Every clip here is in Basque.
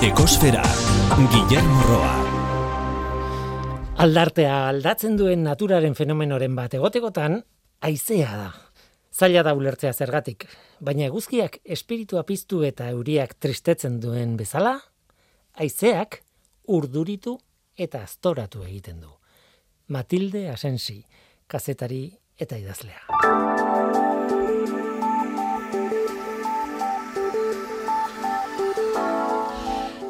Ekosfera, Guillermo Roa. Aldartea aldatzen duen naturaren fenomenoren bat egotekotan, aizea da. Zaila da ulertzea zergatik, baina eguzkiak espiritua piztu eta euriak tristetzen duen bezala, aizeak urduritu eta aztoratu egiten du. Matilde Asensi, kazetari eta idazlea.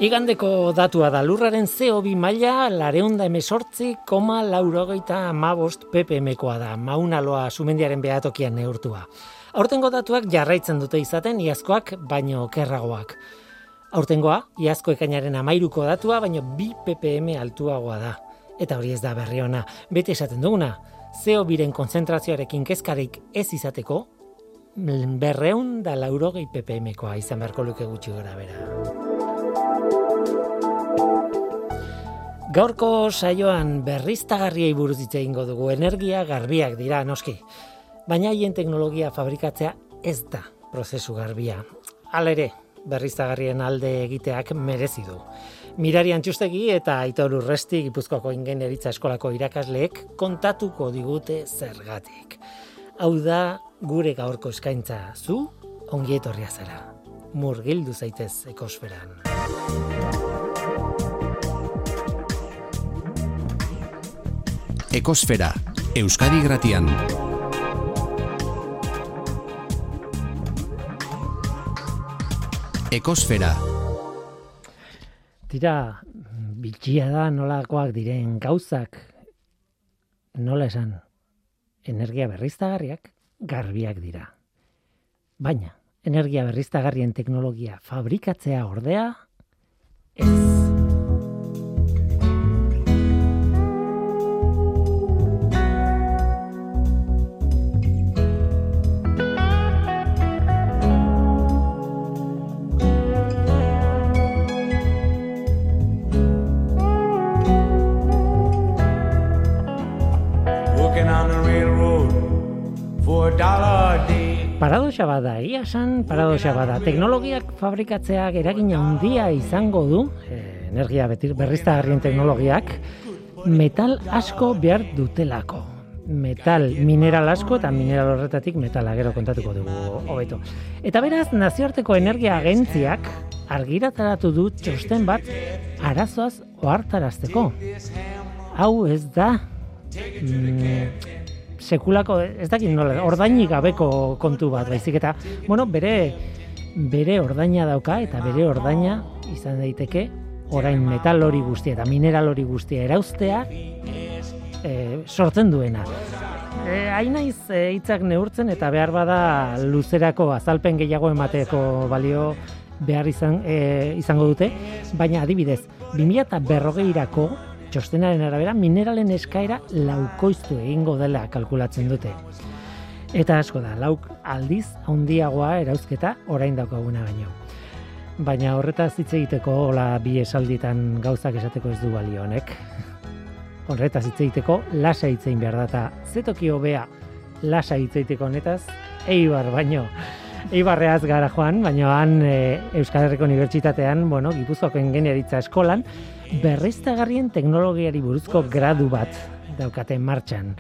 Igandeko datua da lurraren CO2 maila lareunda emesortzi koma laurogeita amabost ppmkoa da, maunaloa sumendiaren behatokian neurtua. Aurtengo datuak jarraitzen dute izaten iazkoak baino kerragoak. Aurtengoa, iazko ekainaren amairuko datua, baino bi ppm altuagoa da. Eta hori ez da berri ona, bete esaten duguna, CO2ren konzentrazioarekin kezkarik ez izateko, berreun da laurogei ppmkoa izan beharko luke gutxi gara bera. Gaurko saioan berriztagarriei buruz hitz egingo dugu energia garbiak dira noski. Baina haien teknologia fabrikatzea ez da prozesu garbia. Halere, berriztagarrien alde egiteak merezi du. Mirari Antxustegi eta Aitor Urresti Gipuzkoako Ingenieritza Eskolako irakasleek kontatuko digute zergatik. Hau da gure gaurko eskaintza zu ongi etorria zara. Murgildu zaitez ekosferan. Ekosfera, Euskadi Gratian. Ekosfera. Tira, bitxia da nolakoak diren gauzak, nola esan, energia berriztagarriak garbiak dira. Baina, energia berriztagarrien teknologia fabrikatzea ordea, ez. Paradoxa bada, ia san paradoxa bada. Teknologiak fabrikatzea eragina handia izango du, eh, energia betir berriztagarrien teknologiak, metal asko behar dutelako. Metal mineral asko eta mineral horretatik metala gero kontatuko dugu hobeto. Eta beraz, nazioarteko energia agentziak argirataratu du txosten bat arazoaz ohartarazteko. Hau ez da mm, sekulako ez dakit nola ordainik gabeko kontu bat baizik eta bueno bere bere ordaina dauka eta bere ordaina izan daiteke orain metal hori guztia eta mineral hori guztia erauztea e, sortzen duena. E, hain naiz e, hitzak neurtzen eta behar bada luzerako azalpen gehiago emateko balio behar izan, e, izango dute, baina adibidez, 20berrogeirako txostenaren arabera mineralen eskaera laukoiztu egingo dela kalkulatzen dute. Eta asko da, lauk aldiz handiagoa erauzketa orain daukaguna baino. Baina horretaz hitz egiteko hola bi esalditan gauzak esateko ez du balio honek. Horretaz hitz egiteko lasa hitzein behar data. Zetoki hobea lasa hitz egiteko honetaz eibar baino. Eibarreaz gara joan, baina han e, Euskal Herriko Unibertsitatean, bueno, Gipuzkoako ingeniaritza eskolan, berriztagarrien teknologiari buruzko gradu bat daukate martxan.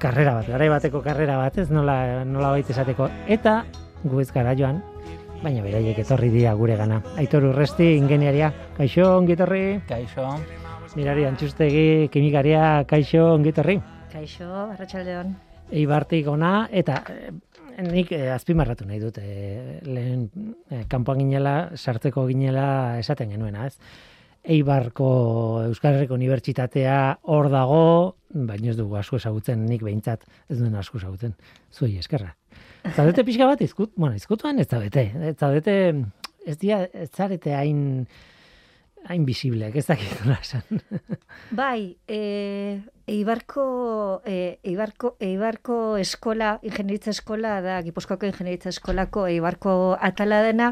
Karrera bat, garai bateko karrera bat, ez nola, nola baita esateko. Eta gu ez gara joan, baina beraiek etorri dira gure gana. Aitor urresti, ingeniaria, kaixo, ongitorri? Kaixo. Mirari, antxustegi, kimikaria, kaixo, ongitorri? Kaixo, arratsaldeon. Eibartik ona, eta eh, nik eh, azpimarratu nahi dut, eh, lehen eh, kanpoan ginela, sartzeko ginela esaten genuena, ez? Eibarko Euskal Herriko Unibertsitatea hor dago, baina ez dugu asko ezagutzen, nik behintzat ez duen asko ezagutzen. Zuei eskerra. Zaudete pixka bat, izkut, bueno, izkutuan ez zaudete. Ez zaudete, ez dia, ez zarete hain, hain bisibleak, ez dakit esan. Bai, e, Eibarko, e, Eibarko, Eibarko eskola, ingenieritza eskola da, Gipuzkoako ingenieritza eskolako Eibarko atala dena,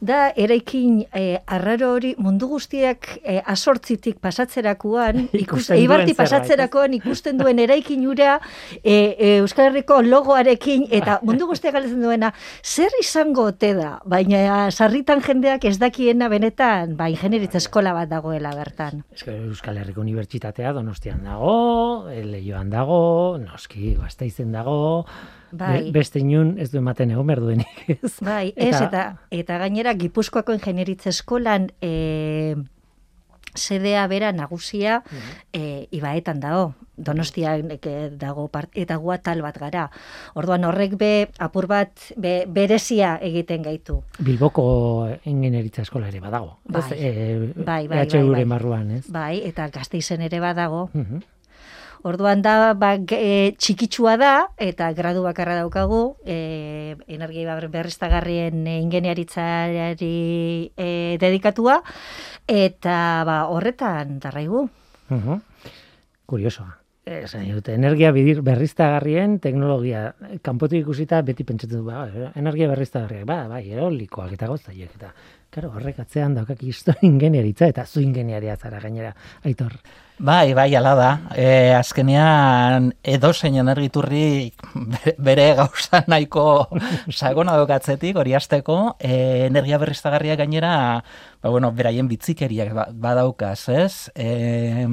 da eraikin e, arraro hori mundu guztiak e, asortzitik pasatzerakoan, ikus, Eibarti pasatzerakoan ikusten duen eraikin ura e, e, Euskal Herriko logoarekin, eta mundu guztiak galdetzen duena, zer izango ote da, baina sarritan jendeak ez dakiena benetan, ba, ingenieritza eskola bat dagoela bertan. Euskal Herriko Unibertsitatea Donostian dago, Leioan dago, noski Gasteizen dago, Bai. be- beste inun ez du ematen egon behar duenik, ez? Bai, ez, eta, eta gainera Gipuzkoako ingenieritza eskolan e, sedea bera nagusia e, ibaetan dago. Donostian dago part, eta gua tal bat gara. Orduan horrek be apur bat be, berezia egiten gaitu. Bilboko ingenieritza eskola ere badago. Bai. Ez, e, Bai, bai, bai, EHUren bai. barruan, ez? Bai, eta Gasteizen ere badago. Mhm. Orduan da ba, e, txikitsua da eta gradu bakarra daukagu e, energia berriztagarrien e, ingeniaritzari e, dedikatua eta ba, horretan darraigu. Mhm. Kuriosoa. Esan dute, energia bidir berriztagarrien teknologia. Kanpotik ikusita beti pentsatu du, ba, energia berriztagarriak, ba, bai, eolikoak eta gozaiek eta Claro, horrek atzean daukak historia ingeniaritza eta zu ingeniaria zara gainera, Aitor. Bai, bai, ala da. E, azkenean edozein energiturri bere- gauza nahiko sagona dokatzetik, hori hasteko, e, energia berriztagarria gainera, ba, bueno, beraien bitzikeriak ba- badaukaz, ez? E,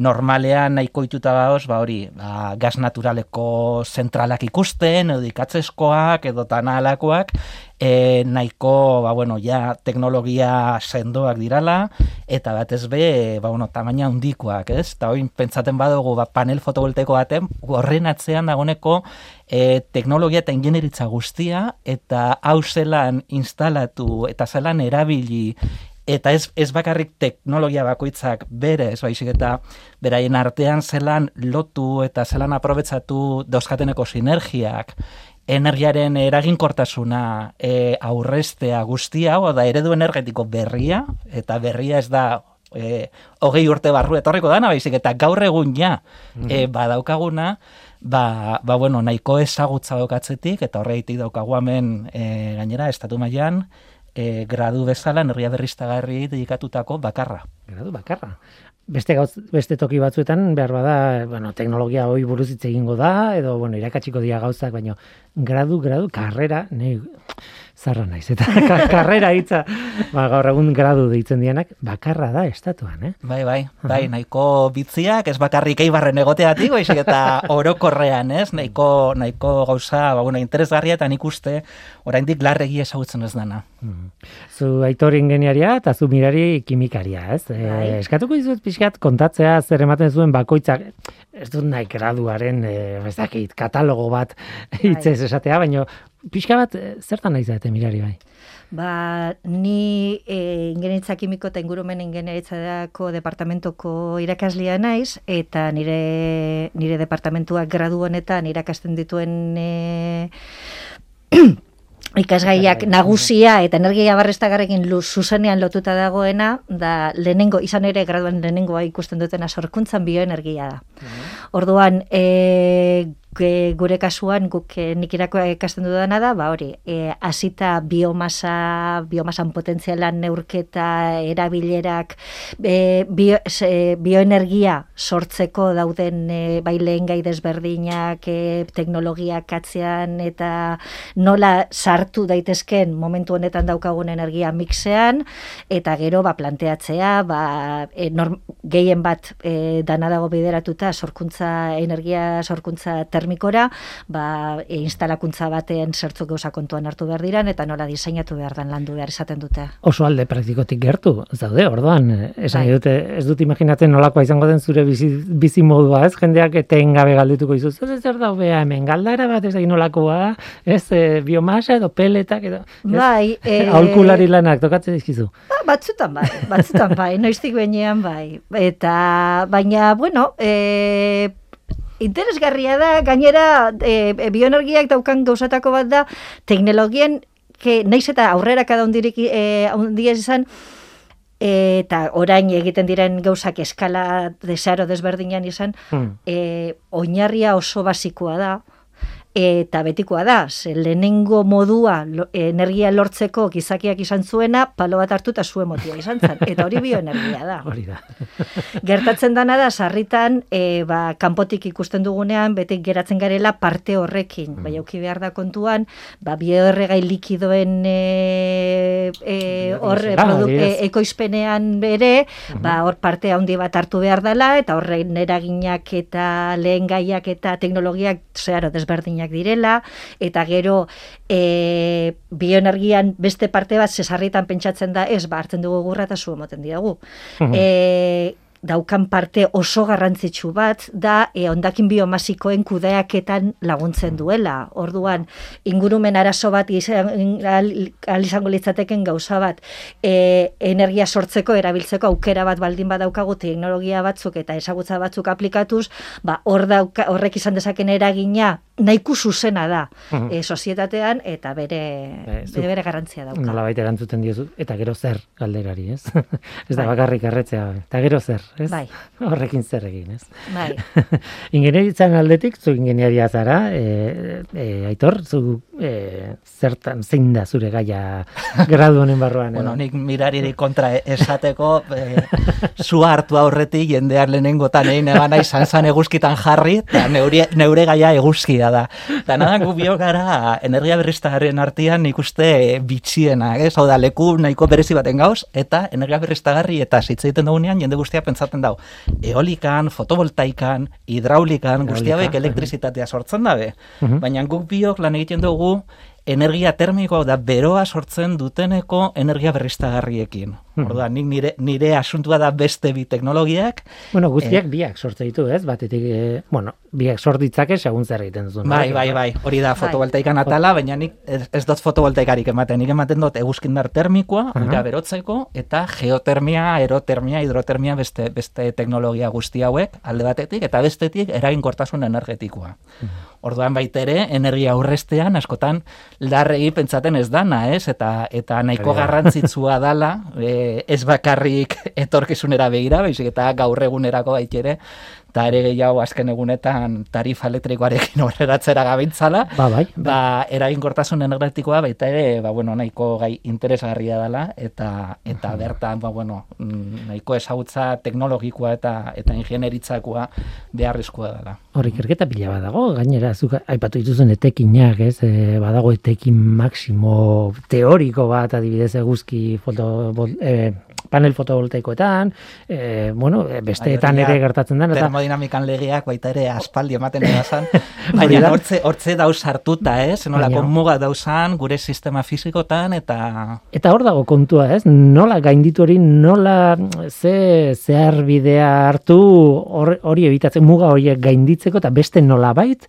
normalean nahiko ituta baoz, ba hori, ba, gas naturaleko zentralak ikusten, edo ikatzeskoak, edo tanalakoak, e, nahiko, ba, bueno, ja, teknologia sendoak dirala, eta batez be, ba, bueno, tamaina handikoak, ez? Eta oin, pentsaten badugu, ba, panel fotovoltaiko baten, horren atzean dagoneko e, teknologia eta ingenieritza guztia, eta hau zelan instalatu, eta zelan erabili, eta ez, ez bakarrik teknologia bakoitzak bere, ez baizik eta beraien artean zelan lotu eta zelan aprobetsatu dauzkateneko sinergiak, energiaren eraginkortasuna e, aurrestea guztia, hau da eredu energetiko berria, eta berria ez da e, hogei urte barru etorriko dana, baizik eta gaur egun ja e, badaukaguna, ba, ba bueno, nahiko ezagutza daukatzetik, eta horreitik daukagu hemen e, gainera, estatu mailan e, gradu bezala energia berriztagarri dedikatutako bakarra. Gradu bakarra. Beste gauz, beste toki batzuetan behar bada, bueno, teknologia hoi buruz hitz egingo da edo bueno, irakatsiko dira gauzak, baino gradu, gradu, karrera, nei zarra naiz eta ka- karrera hitza, ba, gaur egun gradu deitzen dianak, bakarra da estatuan, eh? Bai, bai, bai, nahiko bitziak, ez bakarrik eibarren egoteatik, baizik eta orokorrean, ez? Nahiko, nahiko gauza, ba, bueno, interesgarria eta nik uste, oraindik larregi ezagutzen ez dana. Mhm. Zu aitor ingeniaria eta zu mirari kimikaria, ez? E, Bai. eskatuko dizuet pixkat kontatzea zer ematen zuen bakoitzak, ez dut nahi graduaren, e, ez dakit, katalogo bat hitzez esatea, baino pixka bat e, zertan nahi zaite mirari bai? Ba, ni e, ingenieritza kimiko eta ingurumen ingenieritzako departamentoko irakaslea naiz, eta nire, nire departamentuak gradu honetan irakasten dituen e, ikasgaiak nagusia eta energia barrestagarrekin lu, zuzenean lotuta dagoena, da lehenengo, izan ere graduan lehenengoa ikusten dutena sorkuntzan bioenergia da. Orduan, e, gure kasuan guk e, nik irakoa ikasten dudana da, ba hori, e, hasita biomasa, biomasan potentzialan neurketa, erabilerak, e, bio, se, bioenergia sortzeko dauden e, bai lehen gai desberdinak, e, teknologiak atzean eta nola sartu daitezken momentu honetan daukagun energia mixean, eta gero ba, planteatzea, ba, e, norm, gehien bat e, dana dago bideratuta sorkuntza, energia sorkuntza termikora, ba, e, instalakuntza batean zertzuk gauza kontuan hartu behar diran, eta nola diseinatu behar dan landu behar izaten dute. Oso alde praktikotik gertu, zaude, orduan, eh, esan Bai. dute, ez dut imaginatzen nolakoa izango den zure bizi, bizi modua, ez, jendeak etengabe galdituko izu, zer zer da hobea hemen, galdara bat ez da nolakoa, ez, e, biomasa edo peletak edo, ez? Bai, e, aholkulari lanak tokatzen dizkizu. Ba, batzutan bai, batzutan bai, noiztik behinean bai. Eta, baina, bueno, e, interesgarria da, gainera, e, e, bioenergiak daukan gauzatako bat da, teknologien, que, naiz eta aurrera kada hundirik, e, izan, eta orain egiten diren gauzak eskala desaro desberdinan izan, Hmm. e, oinarria oso basikoa da, eta betikoa da, ze lehenengo modua energia lortzeko gizakiak izan zuena, palo bat hartu eta zuen motia izan zen. Eta hori bioenergia da. Hori da. Gertatzen dana da, sarritan, e, ba, kanpotik ikusten dugunean, beti geratzen garela parte horrekin. Bai, auki behar da kontuan, ba, bioerregai likidoen e, e, hor, produ- adibidez. e, ekoizpenean bere, ba, hor parte handi bat hartu behar dela, eta horrein eraginak eta lehen gaiak eta teknologiak zeharo desberdinak direla, eta gero e, bioenergian beste parte bat zesarritan pentsatzen da, ez, ba, hartzen dugu gurra eta zu emoten diagu. e, daukan parte oso garrantzitsu bat da e, ondakin biomasikoen kudeaketan laguntzen duela. Orduan, ingurumen arazo bat izan, al, al izango litzateken gauza bat, e, energia sortzeko, erabiltzeko aukera bat baldin badaukagu teknologia batzuk eta ezagutza batzuk aplikatuz, ba, hor dauka, horrek izan dezaken eragina nahiko zuzena da Mhm. e, sozietatean eta bere, zu- bere, bere garrantzia dauka. Nola baita erantzuten diozu, eta gero zer galderari, ez? ez da Bai. bakarrik erretzea, eta gero zer, ez? Bai. Horrekin zer egin, ez? Bai. Ingenieritzan aldetik, zu ingenieria zara, e, e, aitor, zu e, zertan, zein da zure gaia gradu honen barruan, Bueno, nik mirariri kontra esateko, e, zua hartu aurretik jendear lehenengotan egin egan nahi zantzan eguzkitan jarri, eta neure, neure gaia eguzkia da. Eta nada, gu bio gara energia berriztagarrien artean nik uste bitxiena, ez? Hau da, leku nahiko berezi baten gauz, eta energia berriztagarri eta hitz egiten dugunean jende guztia pentsatzen dau. Eolikan, fotovoltaikan, hidraulikan, guztia Eolika, bek elektrizitatea sortzen dabe. Mhm. Baina guk biok lan egiten dugu energia termikoa da beroa sortzen duteneko energia berriztagarriekin. Mhm. Orduan, nik nire, nire asuntua da beste bi teknologiak, Bueno, guztiak biak sortze ditu, ez? Batetik, e, bueno, biak sort ditzake segun zer egiten duzun. Bai, bai, bai, hori da fotovoltaikan atala, baina nik ez, ez dut fotovoltaikarik ematen, nik ematen dut eguzkindar termikoa, Aha. ura berotzeko, eta geotermia, aerotermia, hidrotermia, beste, beste teknologia guzti hauek, alde batetik, eta bestetik eraginkortasun energetikoa. Orduan baita ere, energia aurrestean, askotan, larregi pentsaten ez dana, ez? Eta, eta nahiko garrantzitsua dala, e, ez bakarrik etorkizunera begira, baizik eta gaur egunerako baitere, eta ere gehiago azken egunetan tarifa elektrikoarekin horreratzera gabiltzala, Ba, bai, ba, eraginkortasun energetikoa baita ere, ba, bueno, nahiko gai interesgarria dela, eta, eta bertan, ba, bueno, nahiko ezagutza teknologikoa eta, eta ingenieritzakoa beharrezkoa dela. Hor ikerketa pila bat dago, gainera, zuk aipatu dituzun etekinak, ez, e, badago etekin maksimo teoriko bat, adibidez eguzki foto, bol, e, panel fotovoltaikoetan, e, bueno, besteetan Bai, hori ere gertatzen den, eta Termodinamikan legeak baita ere aspaldi ematen edazan, Hori baina da. hortze, hortze dauz hartuta, ez? Nolako Baina- muga dauzan gure sistema fizikotan eta Eta hor dago kontua, ez? Nola gainditu hori, nola ze zehar bidea hartu hor- hori ebitatzen muga horiek gainditzeko eta beste nolabait,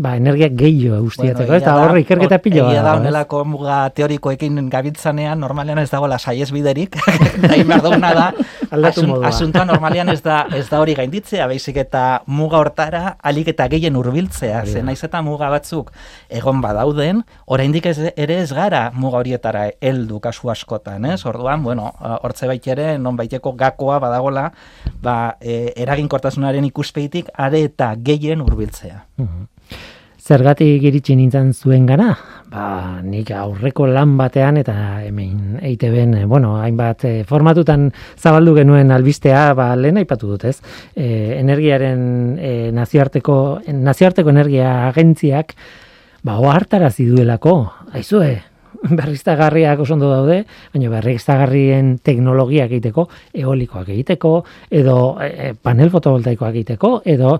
ba energia gehiago guztiatzeko, ez? Eta egia da, hor ikerketa pila bat. Egia da honelako muga teorikoekin gabiltzanean normalean ez dagoela saiesbiderik, eta egin behar duguna da modua. asuntoa normalean ez da ez da hori gainditzea, baizik eta muga hortara alik eta gehien hurbiltzea, Hori ze da. naiz eta muga batzuk egon badauden, oraindik ez, ere ez gara muga horietara heldu kasu askotan, ez? Orduan, bueno, hortze bait ere non baiteko gakoa badagola, ba, e, eraginkortasunaren ikuspegitik are eta gehien hurbiltzea. Mhm. Zergatik iritsi nintzen zuen gana? Ba, nik aurreko lan batean eta hemen EITB-en, eh, bueno, hainbat eh, formatutan zabaldu genuen albistea, ba, lehen aipatu dut, ez? E, energiaren eh, nazioarteko, nazioarteko energia agentziak, ba, ohartarazi duelako, aizue, berriztagarriak oso ondo daude, baina berriztagarrien teknologiak egiteko, eolikoak egiteko, edo e, panel fotovoltaikoak egiteko, edo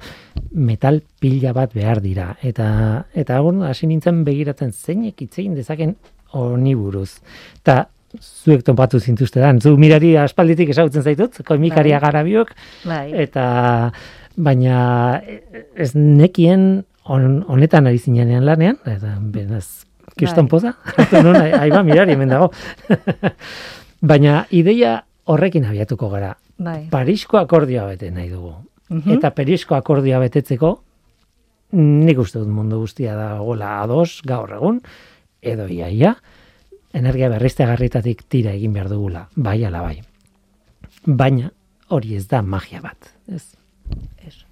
metal pila bat behar dira. Eta, eta bueno, hasi nintzen begiratzen zeinek itzein dezaken honi buruz. Ta, zuek topatu zintuzte dan. Zu mirari aspalditik esagutzen zaitut, komikaria Bai. gara biok, Bai. eta baina ez nekien hon- honetan ari zinean lanean, eta benaz, kiston Bai. poza, non, ai ba, mirari hemen dago. baina ideia horrekin abiatuko gara. Bai. Parisko akordioa bete nahi dugu. Mhm. Eta Parisko akordioa betetzeko, nik uste dut mundu guztia da gola ados gaur egun, edo iaia, energia berriztegarritatik tira egin behar dugula, bai ala bai. baina hori ez da magia bat. Ez. Ez.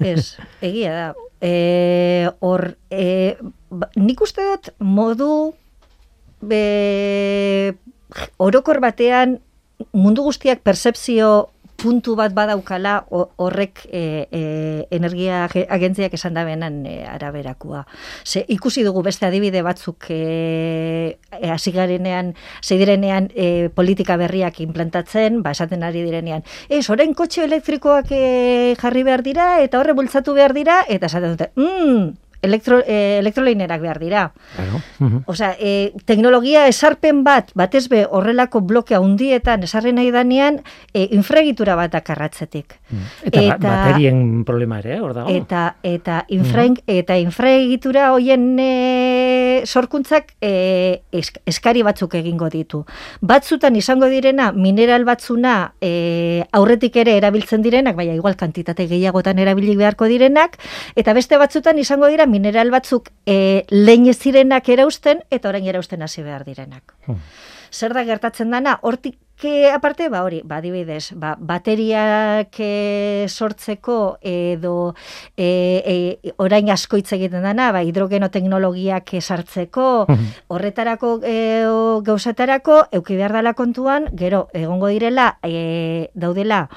Ez, egia da. E, hor, e, ba, nik uste dut modu be, orokor batean mundu guztiak percepzio puntu bat badaukala horrek e, e, energia agentziak esan da benan e, araberakua. Ze, ikusi dugu beste adibide batzuk e, e, asigarenean, zeidirenean e, politika berriak implantatzen, ba, esaten ari direnean. Ez, orain kotxe elektrikoak e, jarri behar dira, eta horre bultzatu behar dira, eta esaten dute, mmm, elektro, e, elektroleinerak behar dira. Claro. Osea, e, teknologia esarpen bat, batez be horrelako blokea hundietan esarren nahi danean, e, infragitura bat akarratzetik. Mm. Eta, ba, eta baterien problema ere, hor dago? Eta, eta, infra, eta infragitura hoien e, sorkuntzak e, eskari batzuk egingo ditu. Batzutan izango direna, mineral batzuna e, aurretik ere erabiltzen direnak, baina igual kantitate gehiagotan erabili beharko direnak, eta beste batzutan izango dira mineral batzuk e, lehin ez zirenak erausten eta orain erausten hasi behar direnak. Hmm. Zer da gertatzen dana, hortik aparte, ba hori, ba adibidez, ba, bateriak e, sortzeko edo e, e, orain asko hitz egiten dana, ba, hidrogeno teknologiak sartzeko, hmm. horretarako e, gauzatarako, euki behar dela kontuan, gero, egongo direla, e, daudela,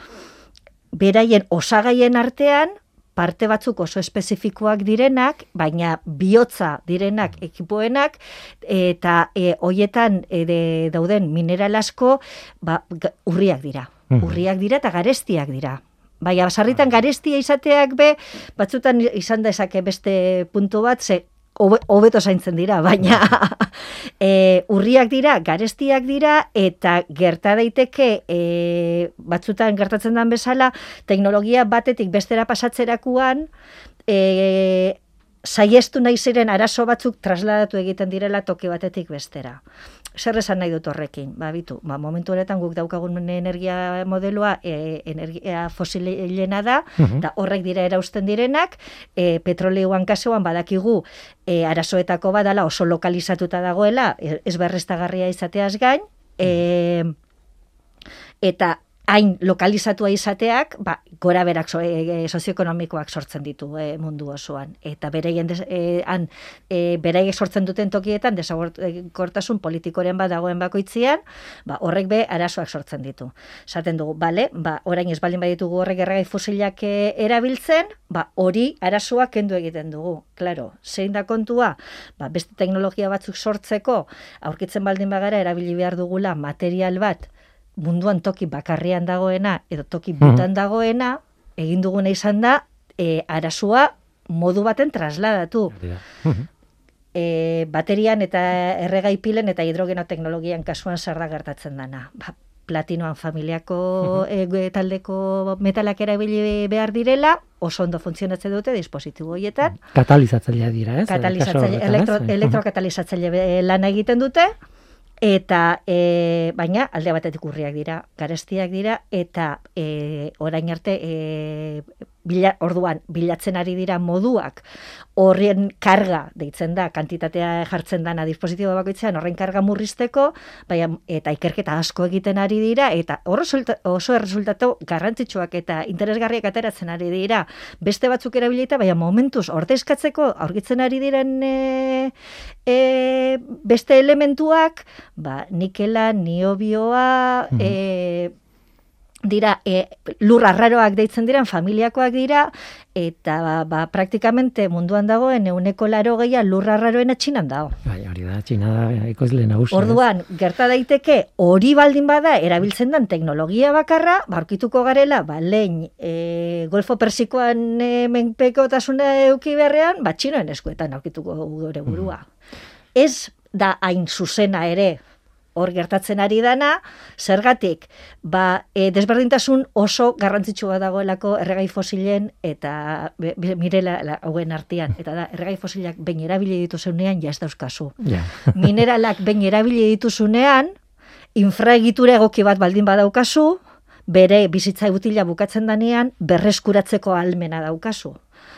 beraien osagaien artean, parte batzuk oso espezifikoak direnak, baina bihotza direnak ekipoenak, eta e, hoietan e, dauden mineral asko ba, urriak dira. Mhm. Urriak dira eta garestiak dira. Baina, sarritan garestia izateak be, batzutan izan da esake beste puntu bat, ze hobeto zaintzen dira, baina e, urriak dira, garestiak dira, eta gerta daiteke e, batzutan gertatzen den bezala, teknologia batetik bestera pasatzerakuan, e, saiestu nahi ziren arazo batzuk trasladatu egiten direla toki batetik bestera. Zer esan nahi dut horrekin? Ba, bitu, ba, momentu honetan guk daukagun energia modeloa e, energia fosilena da, eta horrek dira erausten direnak, e, petroleoan kasuan badakigu e, arazoetako badala oso lokalizatuta dagoela, e, ez berreztagarria izateaz gain, e, eta hain lokalizatua izateak, ba, gora berak so, e, sozioekonomikoak sortzen ditu e, mundu osoan. Eta bereien e, han, e, beraiek sortzen duten tokietan, desabortasun politikoren bat dagoen bakoitzian, ba, horrek be arazoak sortzen ditu. Zaten dugu, bale, ba, orain ez baldin baditugu horrek erregai fosilak e, erabiltzen, ba, hori arazoak kendu egiten dugu. Claro, zein da kontua, ba, beste teknologia batzuk sortzeko, aurkitzen baldin bagara, erabili behar dugula material bat, munduan toki bakarrian dagoena edo toki mhm. butan dagoena, egin duguna izan da, e, arasua modu baten trasladatu. Mhm. e, baterian eta erregai pilen eta hidrogeno teknologian kasuan zer da gertatzen dana. Ba, platinoan familiako mhm. e, taldeko metalak erabili behar direla, oso ondo funtzionatzen dute dispositibo horietan. Katalizatzailea dira, ez? Katalizatzaile, elektro, elektrokatalizatzaile lan egiten dute, eta e, baina alde batetik urriak dira, garestiak dira eta e, orain arte e, bila, orduan bilatzen ari dira moduak horren karga deitzen da kantitatea jartzen dana dispositibo bakoitzean horren karga murrizteko baina, eta ikerketa asko egiten ari dira eta oso erresultatu garrantzitsuak eta interesgarriak ateratzen ari dira beste batzuk erabilita baina momentuz ordezkatzeko aurkitzen ari diren e, e, beste elementuak ba, nikela, niobioa, mm -hmm. Dira, e, lur arraroak deitzen diren, familiakoak dira, eta ba, ba, praktikamente munduan dagoen euneko laro gehiago lur arraroena txinan dago. Bai, hori da, txina da, ekoizle Orduan, gerta daiteke, hori baldin bada, erabiltzen den teknologia bakarra, barkituko garela, ba, lehen, e, golfo persikoan e, menpeko tasuna euki beharrean, ba, txinoen eskuetan aurkituko gure burua. Mm Ez da hain zuzena ere hor gertatzen ari dana, zergatik, ba, e, desberdintasun oso garrantzitsua dagoelako erregai fosilen eta be, mirela hauen artean, eta da, erregai fosilak ben erabili dituzunean, ja ez dauzkazu. Mineralak ben erabili dituzunean, infraegitura egoki bat baldin badaukazu, bere bizitza utila bukatzen danean, berreskuratzeko almena daukazu.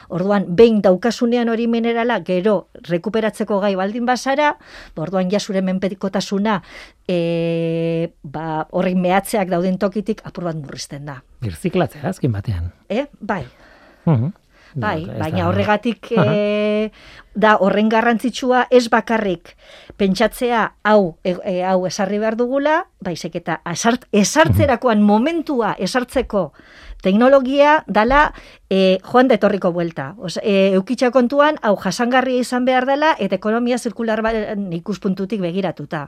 Orduan, behin daukasunean hori minerala, gero rekuperatzeko gai baldin bazara, ba, orduan jasure menpetikotasuna e, ba, horrek mehatzeak dauden tokitik apur bat murrizten da. Birziklatzea, azken batean. E? Bai, Mhm. bai, baina horregatik e, da horren garrantzitsua ez bakarrik pentsatzea hau e, e, hau esarri behar dugula, baizik eta esart, esartzerakoan momentua esartzeko teknologia dala e, joan da etorriko buelta. Osa, e, eukitxa kontuan, hau jasangarria izan behar dela, eta ekonomia zirkular baren ikuspuntutik begiratuta.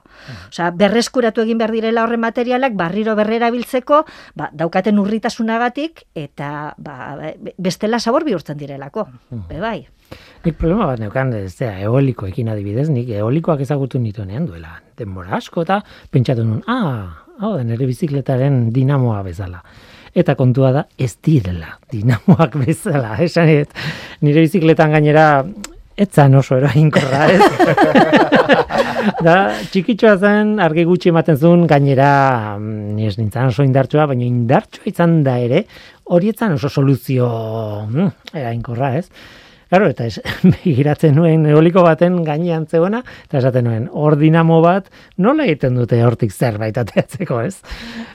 Osea, berreskuratu egin behar direla horren materialak, barriro berrera biltzeko, ba, daukaten urritasunagatik, eta ba, be- bestela sabor bihurtzen direlako. Be bai. Nik problema bat neukan, ez da, eolikoekin adibidez, nik eolikoak ezagutu nituenean duela. Denbora asko eta pentsatu nun, ah, hau da, nire bizikletaren dinamoa bezala. Eta kontua da, ez direla dinamoak bezala. Esan et, nire bizikletan gainera, etzan oso eraginkorra, ez? da, txikitxoa zen, argi gutxi ematen zuen, gainera, mm, ez nintzen oso indartsua, baina indartsua izan da ere, horietzan oso soluzio mm, eraginkorra, ez? Claro, eta es, begiratzen nuen eoliko baten gainean zegoena, eta esaten nuen, hor dinamo bat, nola egiten dute hortik zerbait ateatzeko, ez?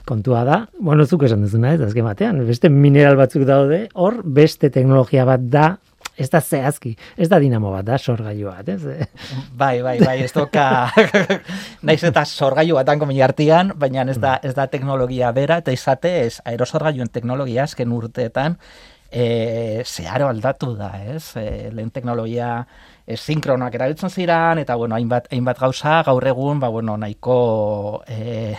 Kontua da, bueno, zuk esan duzuna, ez, azken batean, beste mineral batzuk daude, hor beste teknologia bat da, ez da zehazki, ez da dinamo bat, da sorgailu bat, ez? Bai, bai, bai, ez doka, naiz eta sorgailu bat hanko artian, baina ez da, ez da teknologia bera, eta izate ez aerosorgailuen teknologia azken urteetan, e, zeharo aldatu da, ez? E, lehen teknologia e, sinkronoak erabiltzen ziren, eta bueno, hainbat, hainbat gauza, gaur egun, ba, bueno, nahiko e,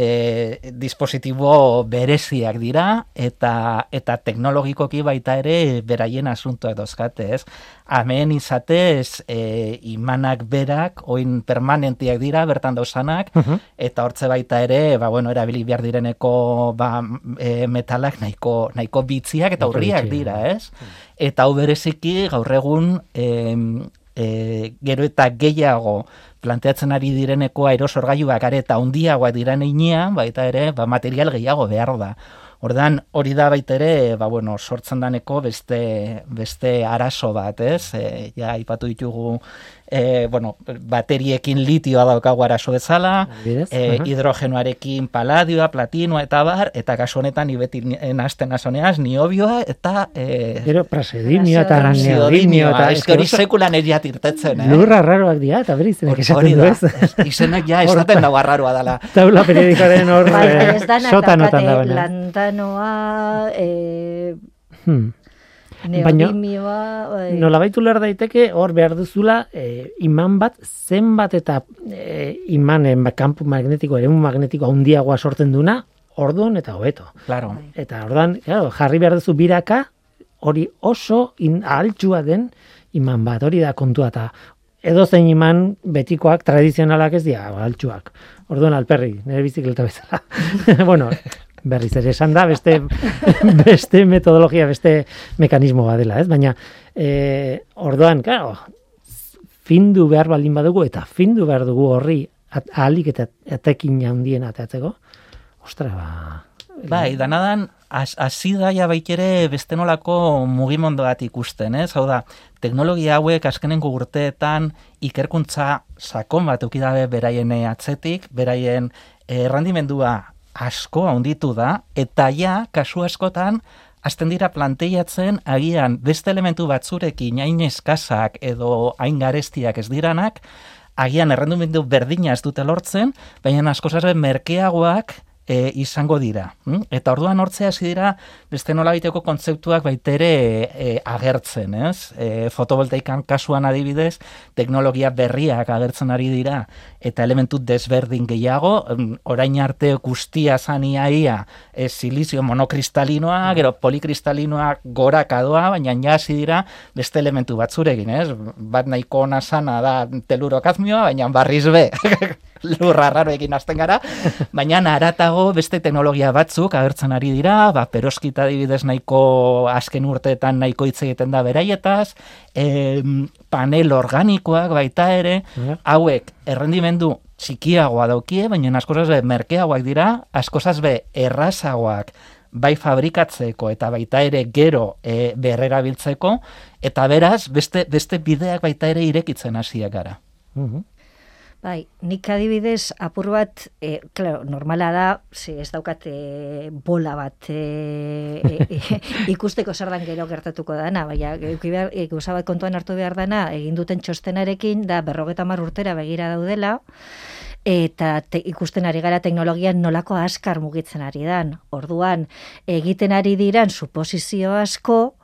e, dispositibo bereziak dira eta eta teknologikoki baita ere beraien asuntoak dauzkate, ez? Hemen izatez e, imanak berak oin permanentiak dira bertan dausanak eta hortze baita ere, ba bueno, erabili behar direneko ba, e, metalak nahiko nahiko bitziak eta urriak dira, ez? Eta hau bereziki gaur egun em, e, gero eta gehiago planteatzen ari direneko aerosorgailuak are eta handiagoak diren heinean, baita ere, ba, material gehiago behar da. Ordan hori da baita ere, ba, bueno, sortzen daneko beste, beste arazo bat, ez? E, ja, ipatu ditugu, e, bueno, bateriekin litioa daukagu arazo bezala, Adibidez, e, aha. hidrogenoarekin paladioa, platinoa eta bar, eta kasu honetan ni beti nasten nasoneaz, niobioa eta e, Gero prasedimio eta neodimio eta eske hori oso sekulan eriat irtetzen, eh? lurra raroak dira, eta bere izenek Hori esaten du, da, ez? izenak ja esaten dago arraroa dela. Taula periodikoaren hor Bai, eh, ez sotanotan daukate dagoena. lantanoa, e, Hmm. Neodimioa, bai. Nolabait uler daiteke hor behar duzula eh, iman bat zenbat eta eh, imanen ba, kanpo magnetiko, eremu magnetiko handiagoa sortzen duna, orduan eta hobeto. Claro. Eta orduan, claro, jarri behar duzu biraka, hori oso in, ahaltsua den iman bat, hori da kontua eta edo zein iman betikoak, tradizionalak ez dira ahaltsuak. Orduan alperri, nire bizikleta bezala. bueno, berriz ere esan da, beste, beste metodologia, beste mekanismo bat dela, ez? Baina, e, orduan, claro, findu behar baldin badugu, eta findu behar dugu horri, at, ahalik eta etekin handien ateatzeko, ostra, ba, Bai, danadan, has- hasi da ja baitere beste nolako mugimendu bat ikusten, ez? Hau da, teknologia hauek azkenengo urteetan ikerkuntza sakon bat eukidabe beraien eh, atzetik, beraien eh, errandimendua asko handitu da, eta ja, kasu askotan, hasten dira planteiatzen agian beste elementu batzurekin hain eskasak edo hain garestiak ez diranak, agian errendumendu berdina ez dute lortzen, baina askozaren merkeagoak e, izango dira. hm? Eta orduan hortzea hasi dira beste nolabiteko kontzeptuak baitere e, agertzen, ez? E, fotovoltaikan kasuan adibidez, teknologia berriak agertzen ari dira eta elementu desberdin gehiago, em, orain arte guztia zaniaia e, silizio monokristalinoa, gero polikristalinoa gorakadoa, baina ja hasi dira beste elementu batzurekin, ez? Bat nahiko ona sana da telurokazmioa, baina barriz be lurra raroekin hasten gara, baina aratago beste teknologia batzuk agertzen ari dira, ba, peroskita adibidez nahiko azken urteetan nahiko hitz egiten da beraietaz, em, panel organikoak baita ere, hauek errendimendu txikiagoa daukie, baina askozaz be merkeagoak dira, askozaz be errazagoak bai fabrikatzeko eta baita ere gero e, berrerabiltzeko, eta beraz beste, beste bideak baita ere irekitzen hasiak gara. Mhm. Bai, nik adibidez apur bat, e, claro, normala da, ze ez daukat e, bola bat e, e, ikusteko zer dan gero gertatuko dana, baina e, bat kontuan hartu behar dana, egin duten txostenarekin, da berrogeta mar urtera begira daudela, eta te, ikusten ari gara teknologian nolako askar mugitzen ari dan. Orduan, egiten ari diran suposizio asko,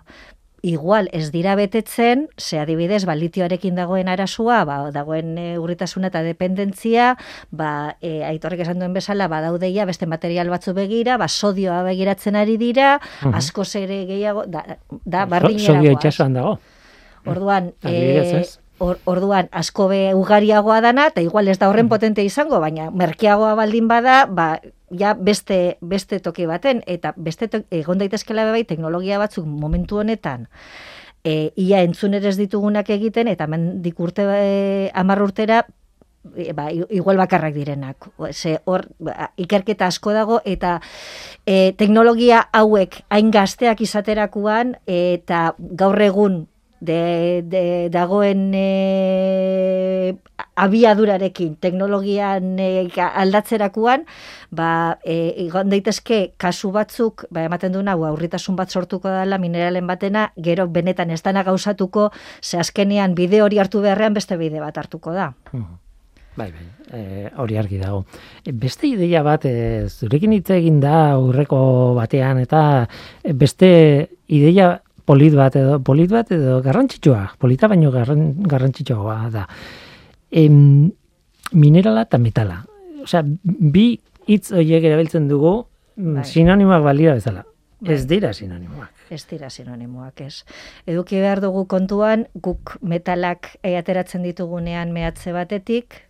igual ez dira betetzen, ze adibidez, ba, litioarekin dagoen arasua, ba, dagoen e, urritasuna eta dependentzia, ba, e, aitorrek esan duen bezala, ba, daudeia beste material batzu begira, ba, sodioa begiratzen ari dira, uh -huh. asko zere gehiago, da, da bardinera Sodio itxasuan dago. Orduan, e, Or, orduan asko be ugariagoa dana eta igual ez da horren potente izango, baina merkeagoa baldin bada, ba, ja beste, beste toki baten, eta beste egon daitezkela bai teknologia batzuk momentu honetan, e, ia entzun ez ditugunak egiten, eta men dikurte e, amar urtera, e, ba, igual bakarrak direnak. Ze hor, ba, ikerketa asko dago, eta e, teknologia hauek hain gazteak izaterakuan, eta gaur egun de, de, dagoen e, abiadurarekin, teknologian e, aldatzerakuan, ba, e, egon daitezke kasu batzuk, ba, ematen duna, aurritasun bat sortuko dela mineralen batena, gero benetan ez dana gauzatuko, ze azkenean bide hori hartu beharrean beste bide bat hartuko da. Bai, bai, e, hori argi dago. E, beste ideia bat, e, zurekin hitz egin da aurreko batean, eta beste ideia polit bat edo polit bat edo garrantzitsua, polita baino garran, garrantzitsua da. Em, minerala eta metala. Osea, bi hitz horiek erabiltzen dugu mm, bai. sinonimoak balira bezala. Bai. Ez dira sinonimoak. Ez dira sinonimoak, ez. Eduki behar dugu kontuan, guk metalak e, ateratzen ditugunean mehatze batetik,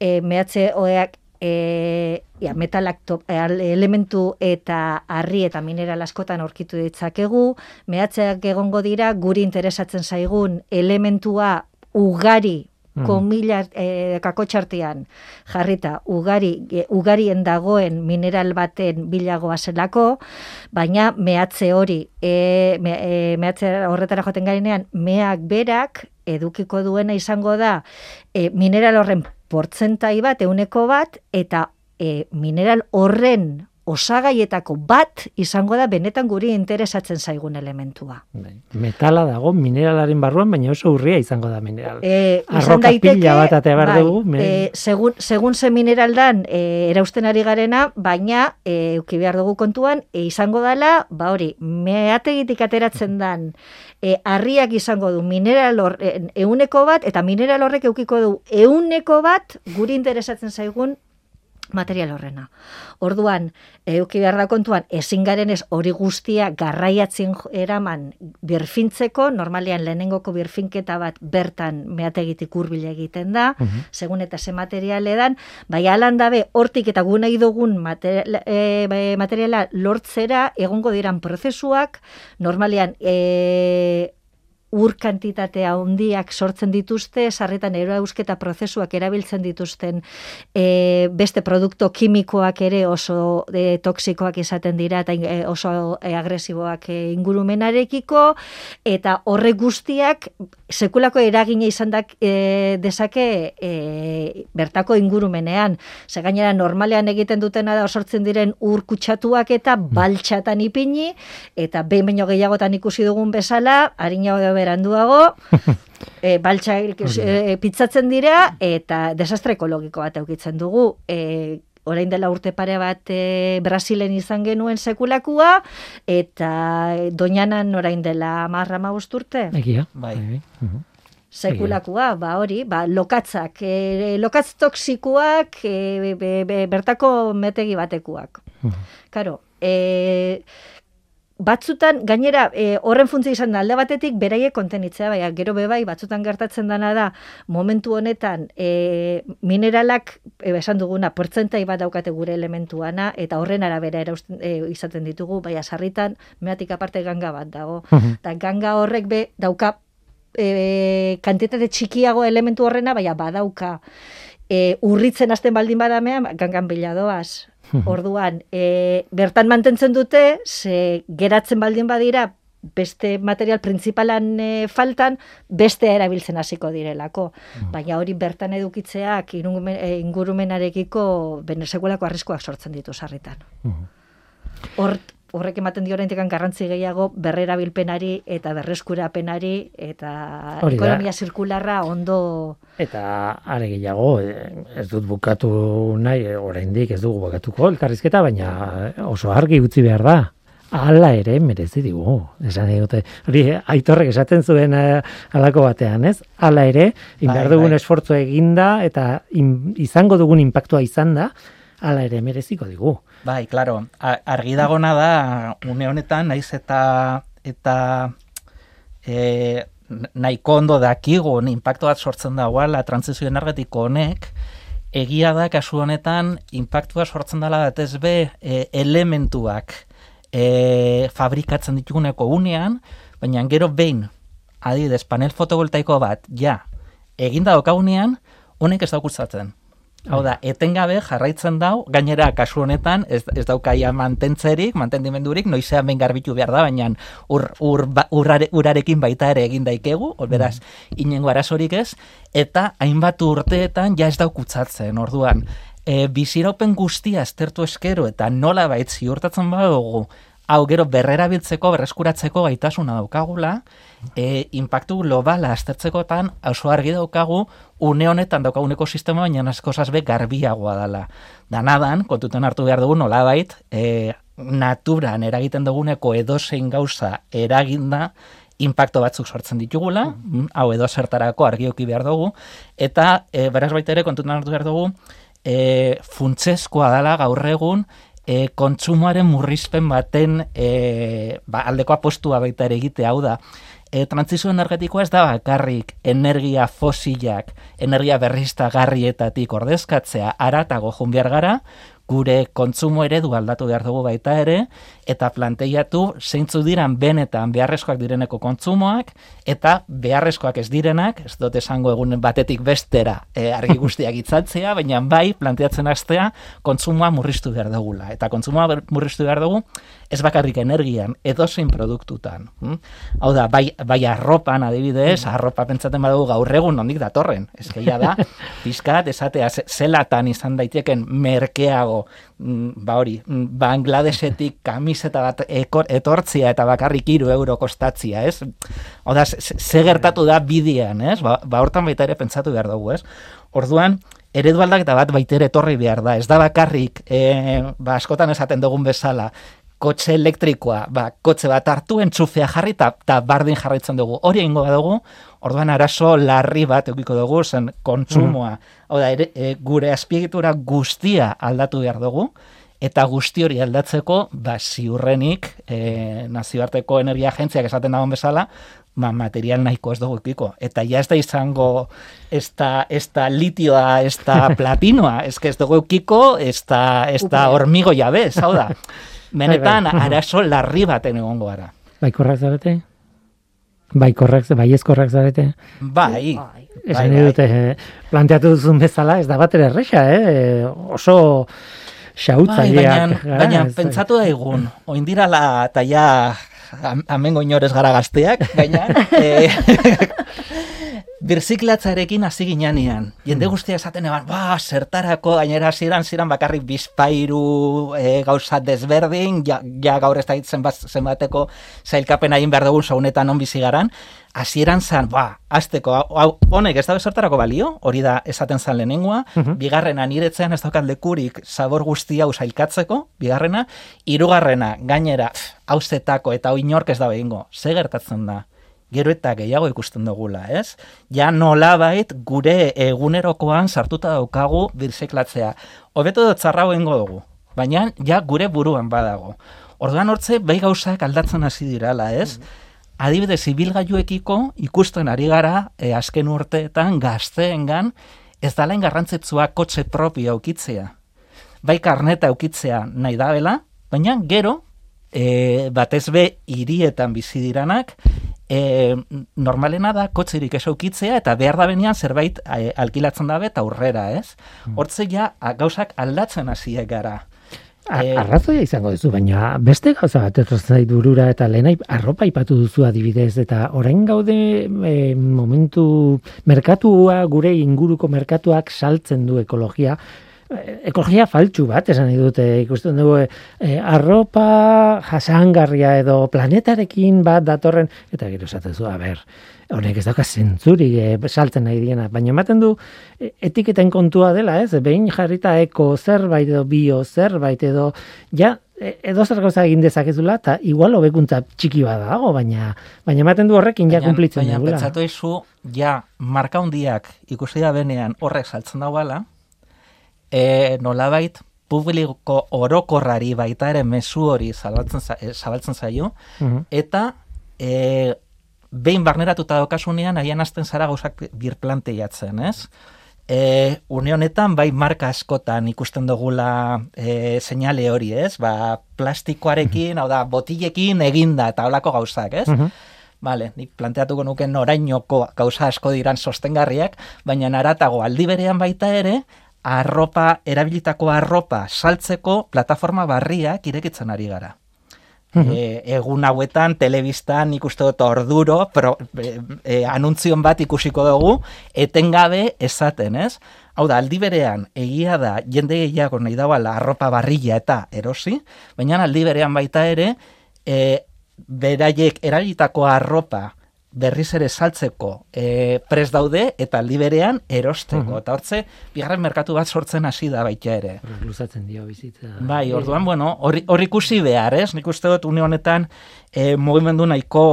e, mehatze oeak e, ja, metalak elementu eta harri eta mineral askotan aurkitu ditzakegu, mehatzeak egongo dira guri interesatzen zaigun elementua ugari mm. komila e, kakotxartian jarrita ugari, e, ugarien dagoen mineral baten bilagoa zelako, baina mehatze hori, e, me, e, mehatze horretara joten gainean, meak berak edukiko duena izango da e, mineral horren portzentai bat, euneko bat, eta e, mineral horren osagaietako bat izango da benetan guri interesatzen zaigun elementua. Bai, metala dago mineralaren barruan, baina oso urria izango da mineral. E, Arroka daiteke, pila bat atea behar bai, dugu. E, segun, segun ze mineral dan e, erausten ari garena, baina e, uki behar dugu kontuan, e, izango dela, ba hori, meategitik ateratzen dan e, arriak izango du mineral hor, e, euneko bat, eta mineral horrek eukiko du euneko bat guri interesatzen zaigun material horrena. Orduan, euki behar da kontuan, ezin garen ez hori guztia garraiatzen eraman birfintzeko, normalian lehenengoko birfinketa bat bertan meategitik urbile egiten da, mhm. segun eta ze material edan, bai alan dabe, hortik eta guna idogun materiala, e, bai, materiala lortzera, egongo diran prozesuak, normalian, e, ur kantitatea handiak sortzen dituzte, sarretan eusketa prozesuak erabiltzen dituzten e, beste produkto kimikoak ere oso e, toksikoak izaten dira eta e, oso e, agresiboak e, ingurumenarekiko eta horre guztiak sekulako eragina izan dak, e, dezake e, bertako ingurumenean. Ze gainera normalean egiten dutena da osortzen diren ur kutsatuak eta mm. baltxatan ipini eta behin baino gehiagotan ikusi dugun bezala, harina beranduago, e, baltsa e, pizzatzen dira eta desastre ekologiko bat eukitzen dugu. E, orain dela urte pare bat e, Brasilen izan genuen sekulakua, eta doinanan orain dela marra urte. Egia, bai. bai. bai. Sekulakua, ba hori, ba, lokatzak, e, lokatz toksikuak, e, bertako metegi batekuak. Karo, e, batzutan, gainera, e, horren funtzio izan da, alde batetik, beraiek kontenitzea, baina gero bebai, batzutan gertatzen dana da, momentu honetan, e, mineralak, e, esan duguna, portzentai bat daukate gure elementuana, eta horren arabera erausten, e, izaten ditugu, baina sarritan, meatik aparte ganga bat dago. Eta ganga horrek be, dauka, e, kantitate txikiago elementu horrena, baina badauka, e, urritzen hasten baldin badamean, gangan biladoaz, Orduan, e, bertan mantentzen dute, ze geratzen baldin badira, beste material prinsipalan e, faltan, beste erabiltzen hasiko direlako. Baina hori bertan edukitzeak ingurumen- e, ingurumenarekiko benesekulako arriskuak sortzen ditu sarritan. Hor, horrek ematen dio oraindik garrantzi gehiago berrerabilpenari eta berreskurapenari eta Hori da. ekonomia zirkularra ondo Eta are gehiago, eh, ez dut bukatu nahi, eh, oraindik ez dugu bukatuko elkarrizketa, baina eh, oso argi utzi behar da. Hala ere merezi digu. Esan dute, hori aitorrek esaten zuen halako batean, ez? Hala ere, indar Bai, dugun bai. esfortzu eginda eta in- izango dugun inpaktua izan da, hala ere mereziko digu. Bai, claro, argi dagona da une honetan naiz eta eta e, nahiko ondo dakigun inpaktu bat sortzen dagoela transizio energetiko honek egia da kasu honetan inpaktua sortzen dela batez be e, elementuak e, fabrikatzen dituguneko unean, baina gero behin adibidez panel fotovoltaiko bat ja eginda daukagunean honek ez daukutzatzen. Hau da, etengabe jarraitzen dau, gainera kasu honetan ez, ez daukaia mantentzerik, mantendimendurik, noizean behin garbitu behar da, baina ur, ur, ba- urrare, urarekin baita ere egin daikegu, beraz, inengo arazorik ez, eta hainbat urteetan ja ez daukutzatzen, orduan, e, biziraupen guztia aztertu eskero eta nola bait ziurtatzen badugu, hau gero berrerabiltzeko, berreskuratzeko gaitasuna daukagula, e, impactu globala aztertzekotan oso argi daukagu une honetan daukagun ekosistema baina asko be garbiagoa dela. Danadan, kontuten hartu behar dugu nolabait, e, naturan eragiten duguneko edozein gauza eraginda, impacto batzuk sortzen ditugula, mm, hau edo zertarako argioki behar dugu, eta e, beraz baita ere kontutan hartu behar dugu, e, funtsezkoa dela gaur egun e, kontsumoaren murrizpen baten e, ba, aldeko apostua baita ere egitea hau da. E, trantzizio energetikoa ez da bakarrik energia fosilak, energia berriztagarrietatik ordezkatzea aratago joan behar gara, gure kontsumo eredu aldatu behar dugu baita ere, eta planteiatu zeintzu diran benetan beharrezkoak direneko kontsumoak, eta beharrezkoak ez direnak, ez dut esango egun batetik bestera e, argi guztiak itzatzea, baina bai planteatzen hastea kontsumoa murriztu behar dugula. Eta kontsumoa murriztu behar dugu, ez bakarrik energian, edozein produktutan. hm? Hau da, bai, bai arropan adibidez, arropa pentsatzen badugu gaur egun nondik datorren. Ez gehiago da, pizkat, esatea, ze- zelatan izan daiteken merkeago, mm, ba hori, mm, Bangladesetik kamiseta bat ekor, etortzia eta bakarrik hiru euro kostatzia, ez? Hau da, ze- gertatu da bidean, ez? Ba, ba hortan baita ere pentsatu behar dugu, ez? Orduan, eredu aldaketa bat baita ere etorri behar da. Ez da bakarrik, e, ba, askotan esaten dugun bezala, kotxe elektrikoa, ba, kotxe bat hartu entxufea jarri eta bardin jarraitzen dugu. Hori egingo badugu, orduan arazo larri bat eukiko dugu, zen kontsumoa. Hau da, ere, e, gure azpiegitura guztia aldatu behar dugu, eta guzti hori aldatzeko, ba, ziurrenik, e, nazioarteko energia agentziak esaten dagoen bezala, ba, material nahiko ez dugu ikiko. Eta ja ez da izango, ez da, ez da litioa, ez da platinoa, ez que ez dugu ikiko, ez da, ez da hormigo jabez, hau da. Benetan, Bai, bai. arazo larri baten egongo gara. Bai korrak zarete? Bai korrak, bai ezkorrak zarete? Bai, Bai. Esan Bai, bai. dute, eh, planteatu duzun bezala, ez da bat ere erresa, eh? oso bai, xautzaileak. baina, baina ez da- pentsatu da egun, oindirala eta ja am- amengo inorez gara gazteak, baina eh, birziklatzarekin hasi ginean. Jende guztia esaten eban, ba, zertarako, gainera ziran ziran bakarrik bizpairu e, gauza desberdin, ja, ja gaur ez da zenbat, zenbateko zailkapen egin behar dugun saunetan on bizi garan, hasieran zan, ba, azteko, hau, honek ez da zertarako balio, hori da esaten zan lehenengoa, Mhm. bigarrena niretzean ez daukat lekurik zabor guzti hau zailkatzeko, bigarrena, hirugarrena gainera, pff, hau zetako eta hau inork ez da egingo, ze gertatzen da? Gero eta gehiago ikusten dugula, ez? Ja nolabait gure egunerokoan sartuta daukagu birziklatzea. Hobeto dut txarrago dugu, baina ja gure buruan badago. Orduan hortze, bai gauzak aldatzen hasi dirala, ez? Adibidez, ibilgailuekiko ikusten ari gara, e, azken urteetan gazteengan, ez dala garrantzitsua kotxe propio aukitzea. Bai karneta aukitzea nahi dabela, baina gero, e, batez be hirietan bizi diranak, e, normalena da kotxerik ez aukitzea eta behar da benean zerbait e, alkilatzen dabe eta aurrera, ez? Hortze ja a, gauzak aldatzen hasiek gara. A- Eh, Arrazoia izango duzu, baina beste gauza bat etortzen zait burura eta lehen aip- arropa ipatu duzu adibidez eta orain gaude e, momentu merkatua gure inguruko merkatuak saltzen du ekologia ekologia faltsu bat esan nahi dute ikusten dugu e, arropa jasangarria edo planetarekin bat datorren eta gero esaten zu a ber honek ez dauka zentzurik e, saltzen nahi diena baina ematen du e, etiketen kontua dela ez? Behin jarrita eko zerbait edo bio zerbait edo ja e, edo zer gauza egin dezakezula eta igual hobekuntza txiki bat dago baina baina ematen du horrekin ja Baina- kumplitzen Baina dugula pentsatu izu, ja, marka hundiak ikusi da benean horrek saltzen dauala, e, nolabait, publiko orokorrari baita ere mezu hori zabaltzen, za- eh, zabaltzen zaio, Mhm. eta e, behin barneratuta daukasunean, agian hasten zara gauzak birplanteiatzen, ez? E, une honetan, bai marka askotan ikusten dugula e, seinale hori, ez? Ba, plastikoarekin, hau da, botilekin eginda eta holako gauzak, ez? Mhm. Vale, nik planteatuko nuke norainoko gauza asko diran sostengarriak, baina naratago aldi berean baita ere, arropa, erabilitako arropa saltzeko plataforma barriak irekitzen ari gara. E, egun hauetan, telebistan ikuste dut orduro, pro, e, e, anuntzion bat ikusiko dugu, etengabe esaten, ez? Hau da, aldi berean, egia da, jende gehiago nahi dauala arropa barrilla eta erosi, baina aldi berean baita ere, e, beraiek erabilitako arropa berriz ere saltzeko e, pres daude eta aldi berean erosteko. Eta hortze, bigarren merkatu bat sortzen hasi da baita ere. Luzatzen dio bizitza Bai, orduan, bueno, hori hor ikusi behar, ez? Nik uste dut une honetan e, mugimendu nahiko,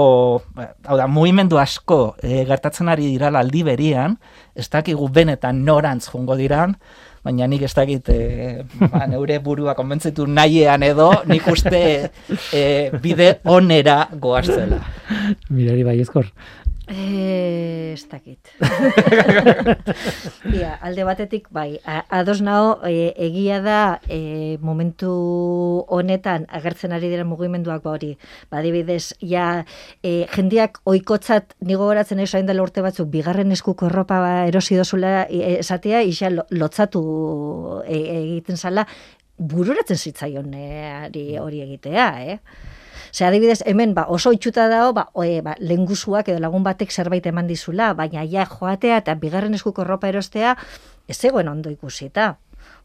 ba, hau da, mugimendu asko e, gertatzen ari dira aldi berian, ez dakigu benetan norantz jongo diran, baina nik ez dakit e, ba, neure burua konbentzitu nahiean edo, nik uste e, bide onera goaztela. Mirari bai ezkor. Eh, ez dakit. Ia, alde batetik, bai, ados nao, e, egia da, e, momentu honetan agertzen ari diren mugimenduak ba hori. Ba, adibidez, ja, e, jendiak oikotzat nigo goratzen ez hain dela urte batzuk, bigarren eskuko erropa ba, erosi dozula e, esatea, isa lo- lotzatu e, egiten zala, bururatzen zitzaion e, hori egitea, eh? Ze adibidez, hemen ba, oso itxuta dago, ba, oe, ba, lengusuak edo lagun batek zerbait eman dizula, baina ja joatea eta bigarren eskuko ropa erostea, ez zegoen ondo ikusita.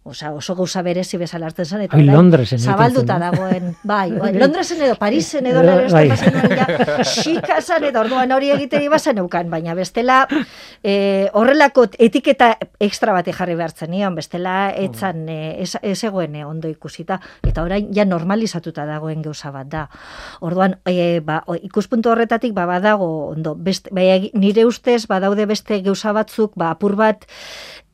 Osa, oso gauza berezi bezala hartzen zen, eta Ai, Londresen zabalduta eh? dagoen, bai, bai, Londresen edo Parisen edo Bai. ja, xikasan eta orduan hori egiteri bazen eukan, baina bestela e, horrelako etiketa ekstra bate jarri behartzen nion, bestela etzan e, ez, egoen ondo ikusita, eta orain ja normalizatuta dagoen gauza bat da. Orduan, e, ba, ikuspuntu horretatik ba, badago ondo, beste, bai, nire ustez badaude beste gauza batzuk, ba, apur bat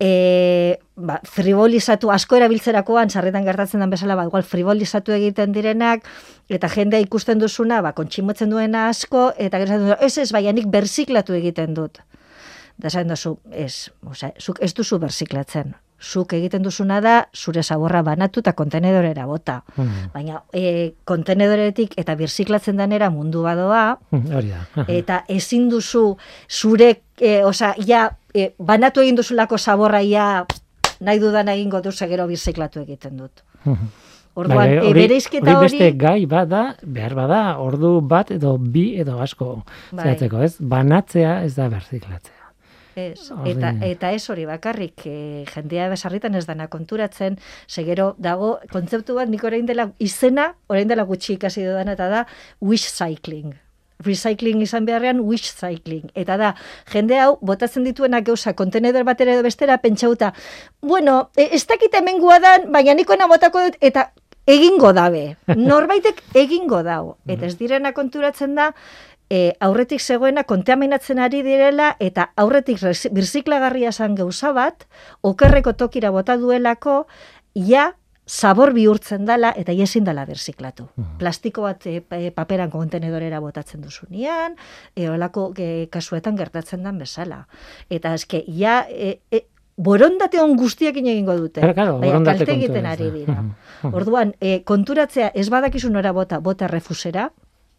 e, ba, frivolizatu, asko erabiltzerakoan, sarretan gertatzen den bezala, ba, igual frivolizatu egiten direnak, eta jendea ikusten duzuna, ba, kontximotzen duena asko, eta gero esaten du, ez ez, baina nik berziklatu egiten dut. Da esan duzu, ez, osea, zuk ez duzu berziklatzen. Zuk egiten duzuna da, zure zaborra banatu eta kontenedorera bota. Mhm. Baina e, kontenedoretik eta birziklatzen denera mundu badoa, Mhm, Hori da. Aha. eta ezin duzu zure, e, osa, ja, e, banatu egin duzulako zaborra, ja, nahi dudan egingo duzu gero birziklatu egiten dut. Orduan, Bai, e, hori- bereizketa hori beste gai bada, behar bada, ordu bat edo bi edo asko Bai. zehatzeko, ez? Banatzea ez da berziklatzea. Ez, eta, eta ez hori bakarrik, e, jendea besarritan ez dana konturatzen, segero dago kontzeptu bat, nik orain dela izena, orain dela gutxi ikasi dudana, eta da wish cycling. Recycling izan beharrean wish cycling. Eta da, jende hau, botatzen dituenak gauza, kontenedor batera edo bestera, pentsauta, bueno, e, ez dakit hemen dan, baina nikoena botako dut, eta egingo dabe. Norbaitek egingo dau. Eta ez direna konturatzen da, e, aurretik zegoena kontaminatzen ari direla eta aurretik birziklagarria zan gauza bat, okerreko tokira bota duelako, ja zabor bihurtzen dala eta ezin dala birziklatu. Plastiko bat e, pa- paperan kontenedorera botatzen duzunean, e, olako e, kasuetan gertatzen den bezala. Eta eske, ja, e, e, borondate on guztiekin egingo dute. Claro, claro, baina borondate kalte egiten ari dira. Mhm. Orduan, e, konturatzea ez badakizu nora bota, bota refusera,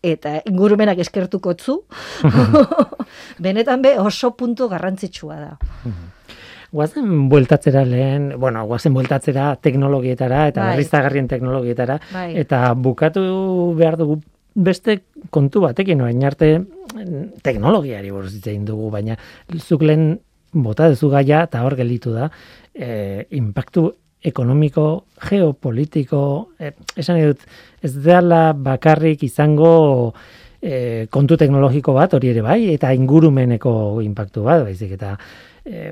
eta ingurumenak eskertuko zu, benetan be oso puntu garrantzitsua da. Guazen bueltatzera lehen, bueno, guazen bueltatzera teknologietara eta Bai. berriztagarrien teknologietara Bai. eta bukatu behar dugu beste kontu batekin orain arte mm, teknologiari buruz hitz dugu, baina zuk lehen bota duzu gaia eta hor gelditu da e, impactu ekonomiko, geopolitiko, e, esan nahi dut, ez dela bakarrik izango e, kontu teknologiko bat, hori ere bai, eta ingurumeneko impactu bat, baizik eta e,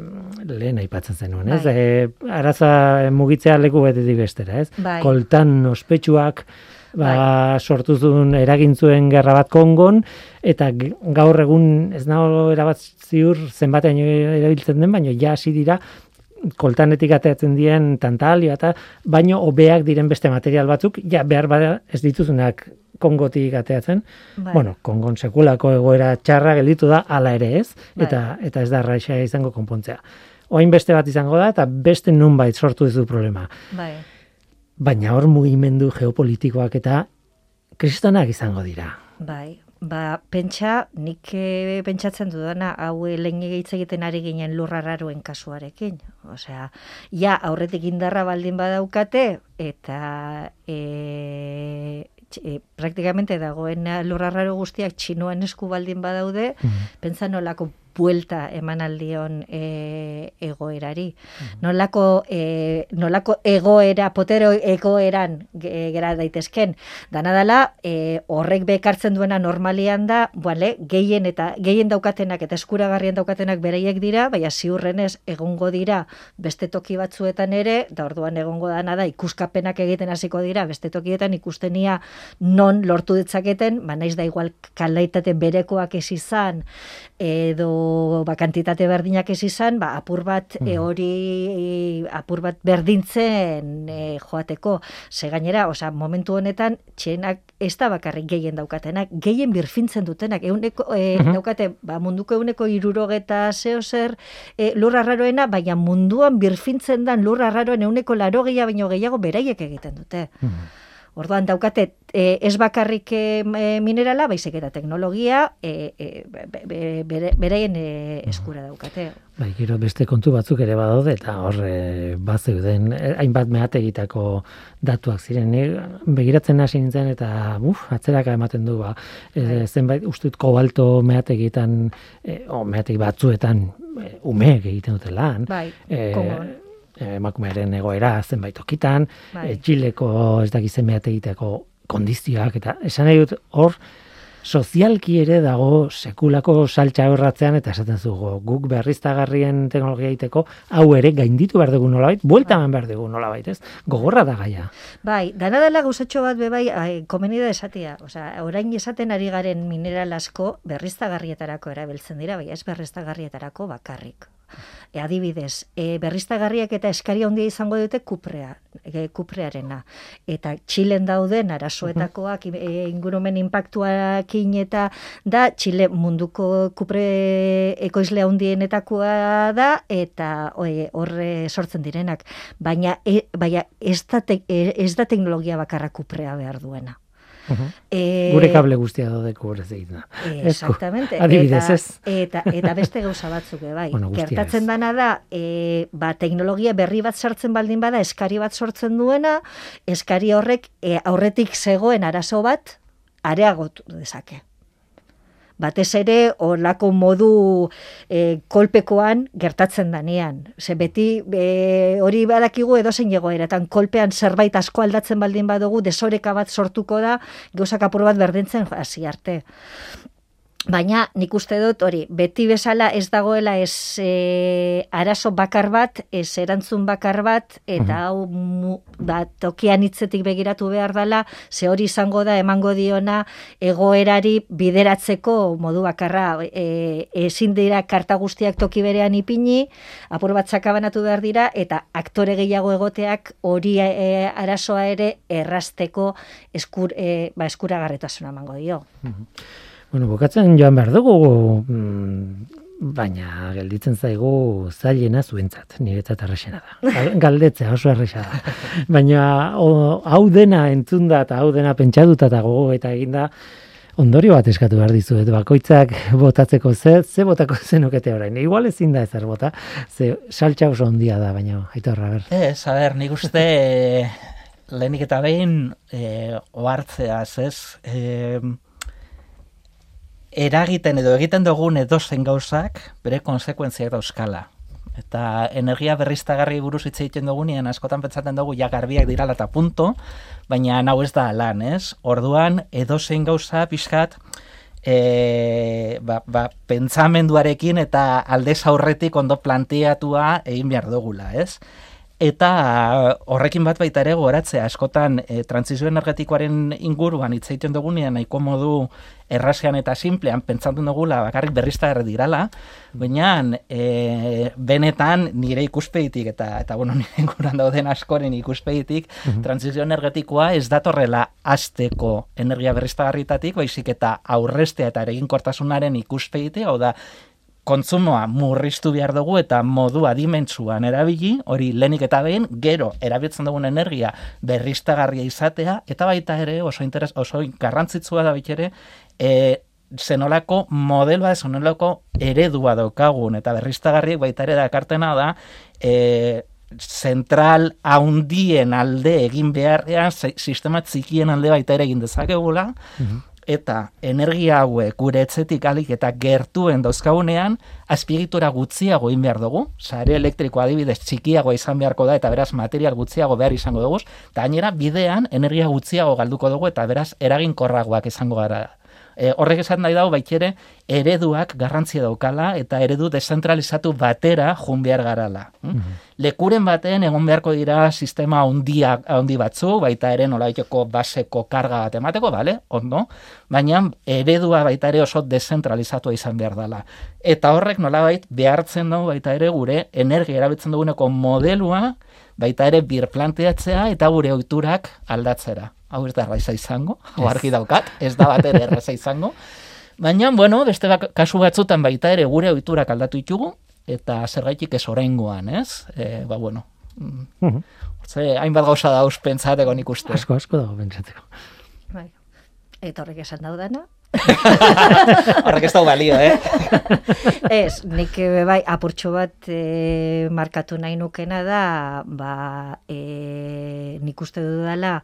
lehen aipatzen zenuen, ez? Bai. E, araza mugitzea leku betetik bestera, ez? Bai. Koltan ospetsuak, ba, sortu zuen eragin zuen gerra bat kongon, eta gaur egun ez nago erabat ziur zenbatean erabiltzen den, baina ja hasi dira koltanetik ateratzen dien tantalio eta baino hobeak diren beste material batzuk, ja behar bada ez dituzunak kongotik ateratzen. Bai. Bueno, kongon sekulako egoera txarra gelditu da, hala ere ez, Bai. eta, eta ez da raixa izango konpontzea. Oain beste bat izango da, eta beste nunbait sortu dizu problema. Bai. Baina hor mugimendu geopolitikoak eta kristonak izango dira. Bai, ba, pentsa, nik eh, pentsatzen dudana, hau eh, lehen hitz egiten ari ginen lurrararuen kasuarekin. Osea, ja, aurretik indarra baldin badaukate, eta e, e, praktikamente dagoen lurrararo guztiak txinoan esku baldin badaude, pentsa nolako buelta eman aldion e, egoerari. Nolako, e, nolako egoera, potero egoeran ge- gera daitezken. Dana dela, e, horrek bekartzen duena normalian da, bale, gehien eta gehien daukatenak eta eskuragarrien daukatenak beraiek dira, baina ziurrenez egongo dira beste toki batzuetan ere, da orduan egongo dana da ikuskapenak egiten hasiko dira, beste tokietan ikustenia non lortu ditzaketen, ba naiz da igual kalaitate berekoak ez izan, edo ba, kantitate berdinak ez izan, ba, apur bat e, hori e, apur bat berdintzen e, joateko. Ze gainera, osea, momentu honetan txenak ez da bakarrik gehien daukatenak, gehien birfintzen dutenak, euneko, e, daukate, ba, munduko euneko irurogeta zeo zer e, lur arraroena, baina munduan birfintzen dan lur arraroen euneko laro baino gehiago beraiek egiten dute. Orduan daukate e, ez bakarrik e, minerala, baizik eta teknologia e, e, be- be- bere- beraien e, eskura daukate. Bai, gero beste kontu batzuk ere badaude eta hor e, bazeuden eh, hainbat mehategitako datuak ziren. Ni begiratzen hasi nintzen eta uf, atzeraka ematen du ba, e, zenbait ustut kobalto mehategitan e, o mehategi batzuetan e, umeek egiten dute lan. Bai, E, Kongon. Emakumearen egoera zenbait tokitan, Bai. e, Txileko ez dakizen mehategitako kondizioak eta esan nahi dut hor sozialki ere dago sekulako saltza horratzean eta esaten zugu guk berriztagarrien teknologia egiteko hau ere gainditu behar dugu nolabait, buelta eman behar dugu nolabait, ez? Gogorra da gaia. Bai, dana dela gauzatxo bat bebai, ai, komeni da esatia. Osea, orain esaten ari garen mineral asko berriztagarrietarako erabiltzen dira, bai ez berriztagarrietarako bakarrik. E, adibidez, e, berriztagarriak eta eskaria handia izango dute kuprea, e, kuprearena. Eta Txilen dauden arazoetakoak e, ingurumen impactuakin eta da Txile munduko kupre ekoizle handienetakoa da eta horre sortzen direnak. Baina, e, baina ez, da te, e, ez da teknologia bakarra kuprea behar duena. E, Gure kable guztia daude kubrez egiten. Eh, Esku. Exactamente. Adibidez, ez? Eta, eta beste gauza batzuk bai. Bueno, Gertatzen dana da, e, ba, teknologia berri bat sartzen baldin bada, eskari bat sortzen duena, eskari horrek e, aurretik zegoen arazo bat, areagotu dezake. Batez ere, olako modu e, kolpekoan gertatzen danean. Ze beti e, hori badakigu edozein egoeratan kolpean zerbait asko aldatzen baldin badugu, desoreka bat sortuko da, gauzak apur bat berdintzen hasi arte. Baina nik uste dut hori, beti bezala ez dagoela ez e, arazo bakar bat, ez erantzun bakar bat, eta hau mu, ba, tokian hitzetik begiratu behar dela, ze hori izango da emango diona egoerari bideratzeko modu bakarra. E, ezin dira karta guztiak toki berean ipini, apur bat sakabanatu behar dira, eta aktore gehiago egoteak hori e, arazoa ere errasteko eskur, e, ba, eskuragarretasuna emango dio. Bueno, bukatzen joan behar dugu, mm, baina gelditzen zaigu zailena zuentzat, niretzat errexena da. Gal- Galdetzea oso erresa da. Baina o, hau dena entzunda eta hau dena pentsatuta eta gogo eta eginda, ondorio bat eskatu behar dizuet, bakoitzak botatzeko ze, ze botako zenukete orain. Igual ezin da ezer bota, ze saltza oso ondia da, baina, aitorra, ber. Ez, a ber, nik uste eh, lehenik eta behin e, ohartzeaz, ez? E, eragiten edo egiten dugun edozen gauzak bere konsekuentziak dauzkala. Eta energia berriztagarri buruz hitz egiten dugunean askotan pentsatzen dugu ja garbiak dirala eta punto, baina hau ez da lan, ez? Orduan edozein gauza pixkat e, ba, ba, pentsamenduarekin eta aldez aurretik ondo planteatua egin behar dugula, ez? Eta horrekin bat baita ere goratzea askotan e, transizio energetikoaren inguruan hitz egiten dugunean nahiko modu errasean eta simplean pentsatzen dugula bakarrik berriztagarri dirala, baina e, benetan nire ikuspegitik eta eta bueno, nire inguruan dauden askoren ikuspegitik mm transizio energetikoa ez datorrela asteko energia berriztagarritatik, baizik eta aurrestea eta ereginkortasunaren ikuspegitik, hau da kontsumoa murriztu behar dugu eta modu adimentsuan erabili, hori lenik eta behin, gero erabiltzen dugun energia berriztagarria izatea, eta baita ere oso interes, oso garrantzitsua da ere, e, zenolako modeloa, zenolako eredua daukagun, eta berriztagarriek baita ere dakartena da, e, zentral haundien alde egin beharrean, sistema txikien alde baita ere egin dezakegula, mm eta energia hauek gure etzetik alik eta gertuen dauzkagunean azpiegitura gutxiago egin behar dugu, sare elektriko adibidez txikiago izan beharko da eta beraz material gutxiago behar izango dugu, eta gainera bidean energia gutxiago galduko dugu eta beraz eraginkorragoak izango gara e, horrek esan nahi dago baitxere ereduak garrantzia daukala eta eredu dezentralizatu batera jun behar garala. Mm Lekuren baten egon beharko dira sistema ondia, ondi batzu, baita ere nolaiteko baseko karga bat emateko, bale, ondo, baina eredua baita ere oso dezentralizatu izan behar dela. Eta horrek nolabait behartzen dugu baita ere gure energia erabiltzen duguneko modelua baita ere birplanteatzea eta gure ohiturak aldatzera hau ez da erraiza izango, hau argi daukat, ez da bat ere erraiza izango. Baina, bueno, beste kasu batzutan baita ere gure ohiturak aldatu ditugu, eta zergaitik ez oraingoan, ez? E, ba, bueno, mm. Ze, hainbat gauza da haus pentsateko nik uste. Asko, asko dago pentsateko. Bai. Eta horrek esan daudana, Horrek ez da balio, eh? ez, nik eh, bai apurtxo bat e, markatu nahi nukena da, ba, e, nik uste dudala,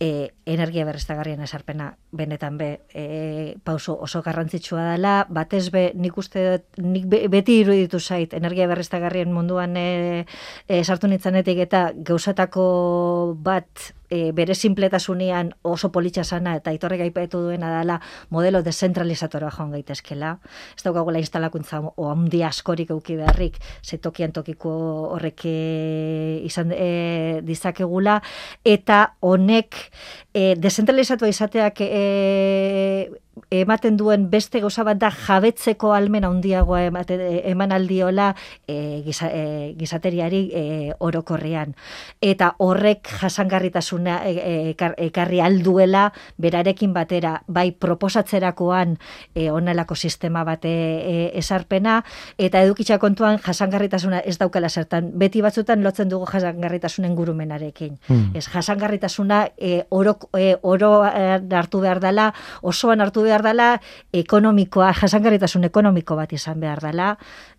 e, energia berreztagarrien esarpena benetan be e, pauso oso garrantzitsua dela batez be nik uste nik beti iruditu zait energia berreztagarrien munduan e, e, sartu nitzanetik eta gauzatako bat e, bere simpletasunean oso politxa sana eta itorrek aipatu duena dela modelo dezentralizatora joan gaitezkela. Ez daukagula instalakuntza o handi askorik euki beharrik zetokian tokiko horrek e, izan e, dizakegula eta honek e, dezentralizatu izateak e, ematen duen beste goza bat da jabetzeko almen handiagoa ematen e, eman aldiola e, giza, e, gizateriari e, orokorrean. Eta horrek jasangarritasuna e, e, ekarri alduela berarekin batera. Bai proposatzerakoan e, onelako sistema bate esarpena eta edukitza kontuan jasangarritasuna ez daukala zertan. Beti batzutan lotzen dugu jasangarritasunen gurumenarekin hmm. ez jasangarritasuna e, oro, oro hartu behar dela osoan hartu behar dela ekonomikoa, jasangarritasun ekonomiko bat izan behar dela,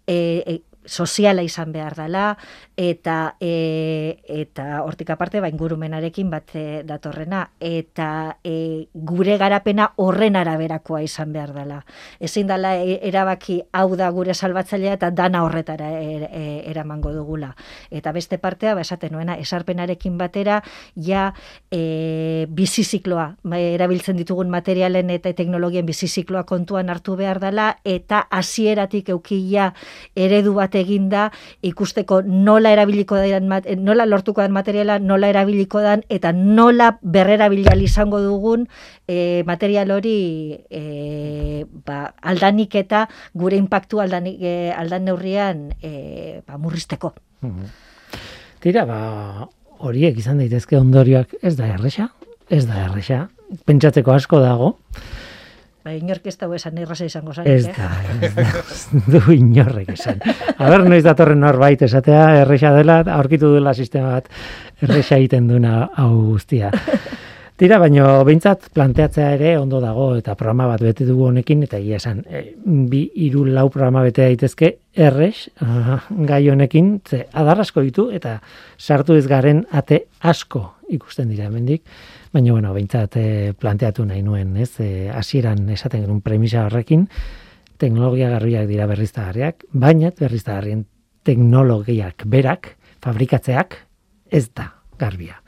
e, e, soziala izan behar dela, eta e, eta hortik aparte ba ingurumenarekin bat e, datorrena eta e, gure garapena horren araberakoa izan behar dela. Ezin dela e, erabaki hau da gure salbatzailea eta dana horretara er, e, eramango dugula. Eta beste partea ba esaten nuena esarpenarekin batera ja e, bizizikloa ba, erabiltzen ditugun materialen eta teknologien bizizikloa kontuan hartu behar dela eta hasieratik eukia eredu bat eginda ikusteko nola erabiliko den nola lortuko den materiala, nola erabiliko den eta nola berrerabilial izango dugun e, material hori e, ba, aldanik eta gure inpaktu aldanik, e, aldan neurrian e, ba, murrizteko. Mhm. Tira, ba, horiek izan daitezke ondorioak ez da erresa, ez da erresa, pentsatzeko asko dago, Ba, inork ez dago esan erraza izango zain. Ez da, ez da, du inorrek esan. Aber, noiz datorren norbait esatea, erresa dela, aurkitu duela sistema bat, erresa egiten duna hau guztia. Tira, baino behintzat planteatzea ere ondo dago eta programa bat bete dugu honekin eta egia esan e, bi hiru lau programa bete daitezke erres ah, gai honekin ze adar asko ditu eta sartu ez garen ate asko ikusten dira hemendik baina bueno behintzat e, planteatu nahi nuen ez e, hasieran esaten genuen premisa horrekin teknologia garbiak dira berriztagarriak baina berriztagarrien teknologiak berak fabrikatzeak ez da garbia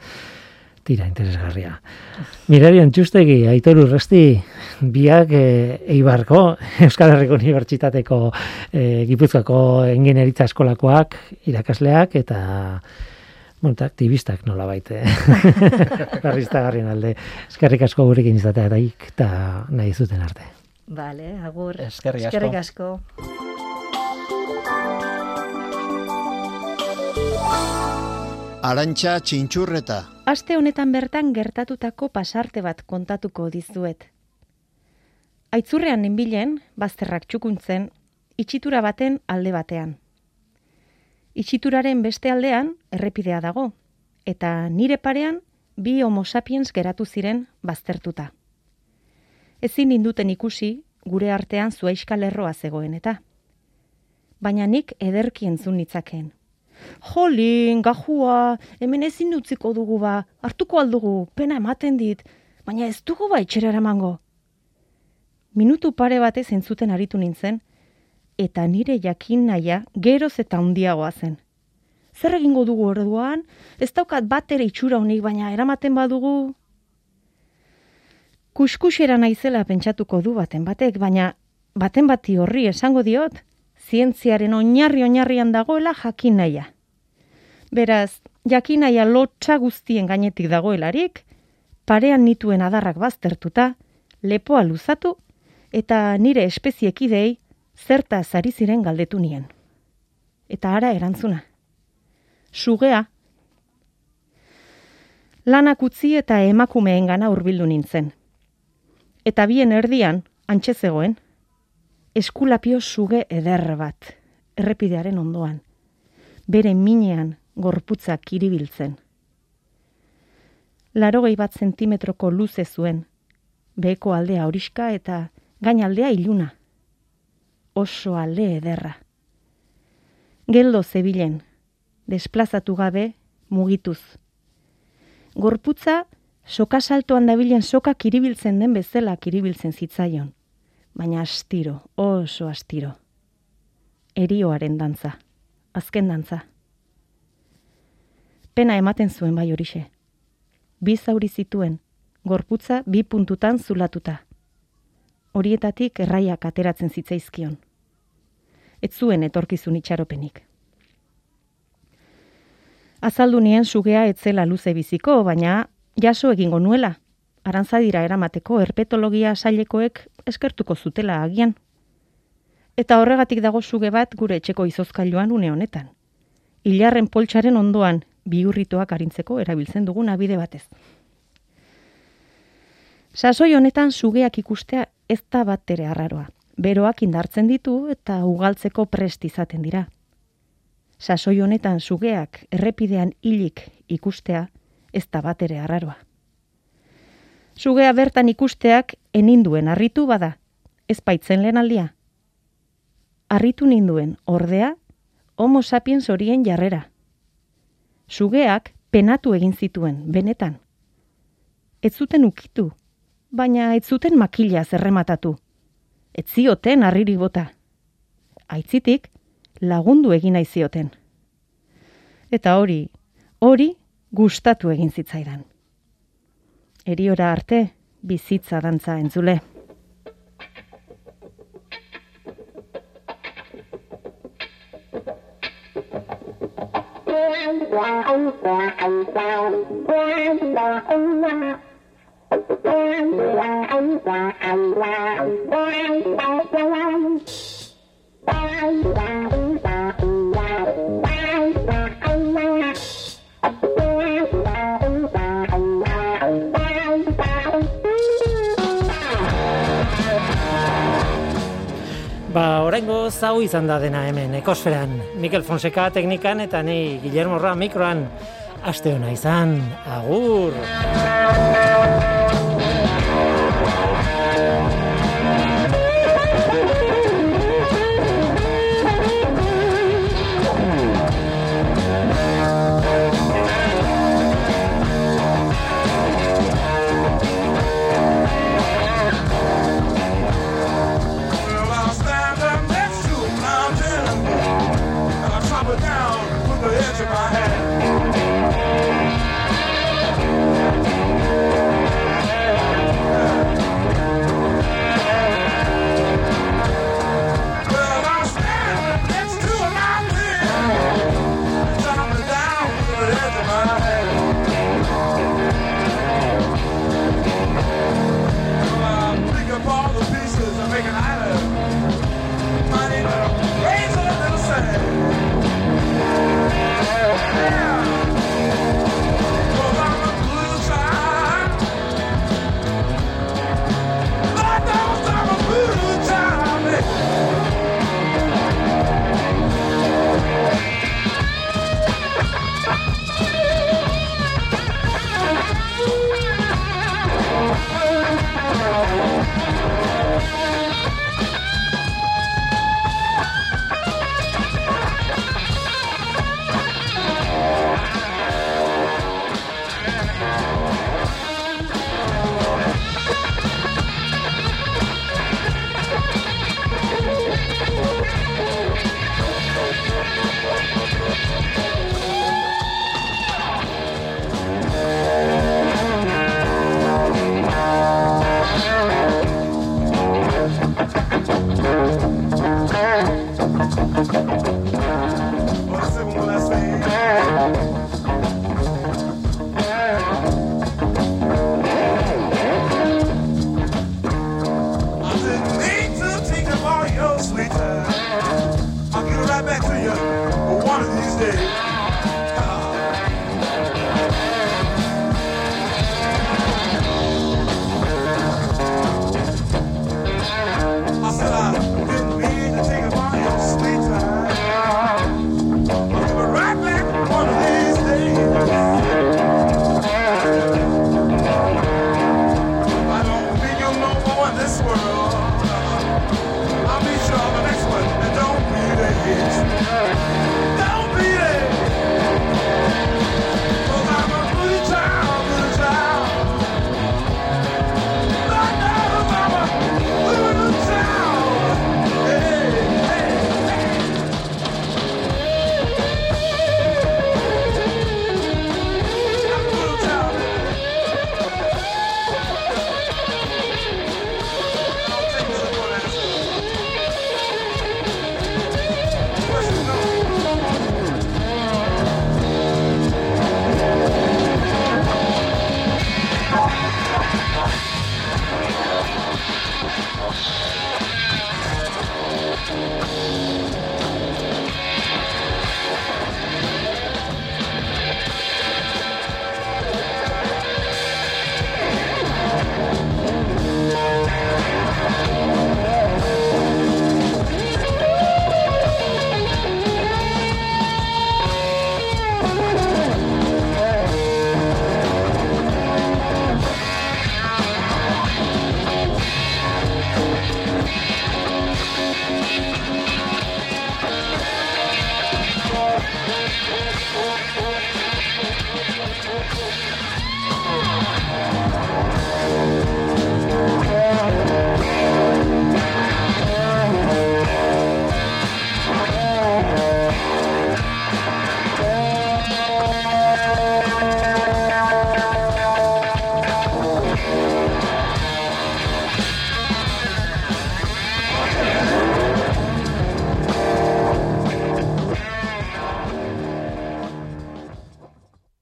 tira interesgarria. Mirari Antxustegi, Aitor Urresti, biak e, Eibarko, Euskal Herriko Unibertsitateko e, Gipuzkoako Engineritza Eskolakoak, irakasleak, eta monta, aktivistak nola baite. Barrizta garrien alde. Eskerrik asko gurekin izatea eta nahi zuten arte. Vale, agur. Eskerrik asko. Eskerrik asko. Arantxa txintxurreta. Aste honetan bertan gertatutako pasarte bat kontatuko dizuet. Aitzurrean nenbilen, bazterrak txukuntzen, itxitura baten alde batean. Itxituraren beste aldean errepidea dago, eta nire parean bi homo sapiens geratu ziren baztertuta. Ezin induten ikusi gure artean zuaiskal erroa zegoen eta. Baina nik ederki entzun nitzakeen. Jolin, gajua, hemen ezin utziko dugu ba, hartuko aldugu, pena ematen dit, baina ez dugu ba itxera eramango. Minutu pare batez entzuten aritu nintzen, eta nire jakin naia geroz eta handiagoa zen. Zer egingo dugu orduan, ez daukat bat ere itxura honik, baina eramaten badugu... Kuskusera naizela pentsatuko du baten batek, baina baten bati horri esango diot, zientziaren oinarri oinarrian dagoela jakin naia. Beraz, jakin naia lotxa guztien gainetik dagoelarik, parean nituen adarrak baztertuta, lepoa luzatu, eta nire espeziekidei zerta zari ziren galdetu nien. Eta ara erantzuna. Sugea. Lanak utzi eta emakumeen gana urbildu nintzen. Eta bien erdian, antxe zegoen, eskulapio suge eder bat, errepidearen ondoan, bere minean gorputza kiribiltzen. Larogei bat zentimetroko luze zuen, beheko aldea horiska eta gain aldea iluna. Oso alde ederra. Geldo zebilen, desplazatu gabe mugituz. Gorputza, soka saltoan dabilen soka kiribiltzen den bezala kiribiltzen zitzaion baina astiro, oso astiro. Erioaren dantza, azken dantza. Pena ematen zuen bai horixe. Bi zauri zituen, gorputza bi puntutan zulatuta. Horietatik erraiak ateratzen zitzaizkion. Ez zuen etorkizun itxaropenik. Azaldu nien sugea etzela luze biziko, baina jaso egingo nuela, arantzadira eramateko herpetologia sailekoek eskertuko zutela agian. Eta horregatik dago suge bat gure etxeko izozkailuan une honetan. Ilarren poltsaren ondoan biurritoak arintzeko erabiltzen dugun abide batez. Sasoi honetan sugeak ikustea ez da bat ere arraroa. Beroak indartzen ditu eta ugaltzeko prest izaten dira. Sasoi honetan sugeak errepidean hilik ikustea ez da bat ere arraroa. Sugea bertan ikusteak eninduen harritu bada, ez baitzen lehen aldia. Arritu ninduen, ordea, homo sapiens horien jarrera. Sugeak penatu egin zituen, benetan. Ez zuten ukitu, baina ez zuten makila zerrematatu. Ez zioten arriri bota. Aitzitik, lagundu egin nahi zioten. Eta hori, hori gustatu egin zitzaidan eriora arte bizitza dantza entzule. Ba, oraingo zau izan da dena hemen, ekosferan. Mikel Fonseca teknikan eta ni Guillermo Roa mikroan. Aste hona izan, agur!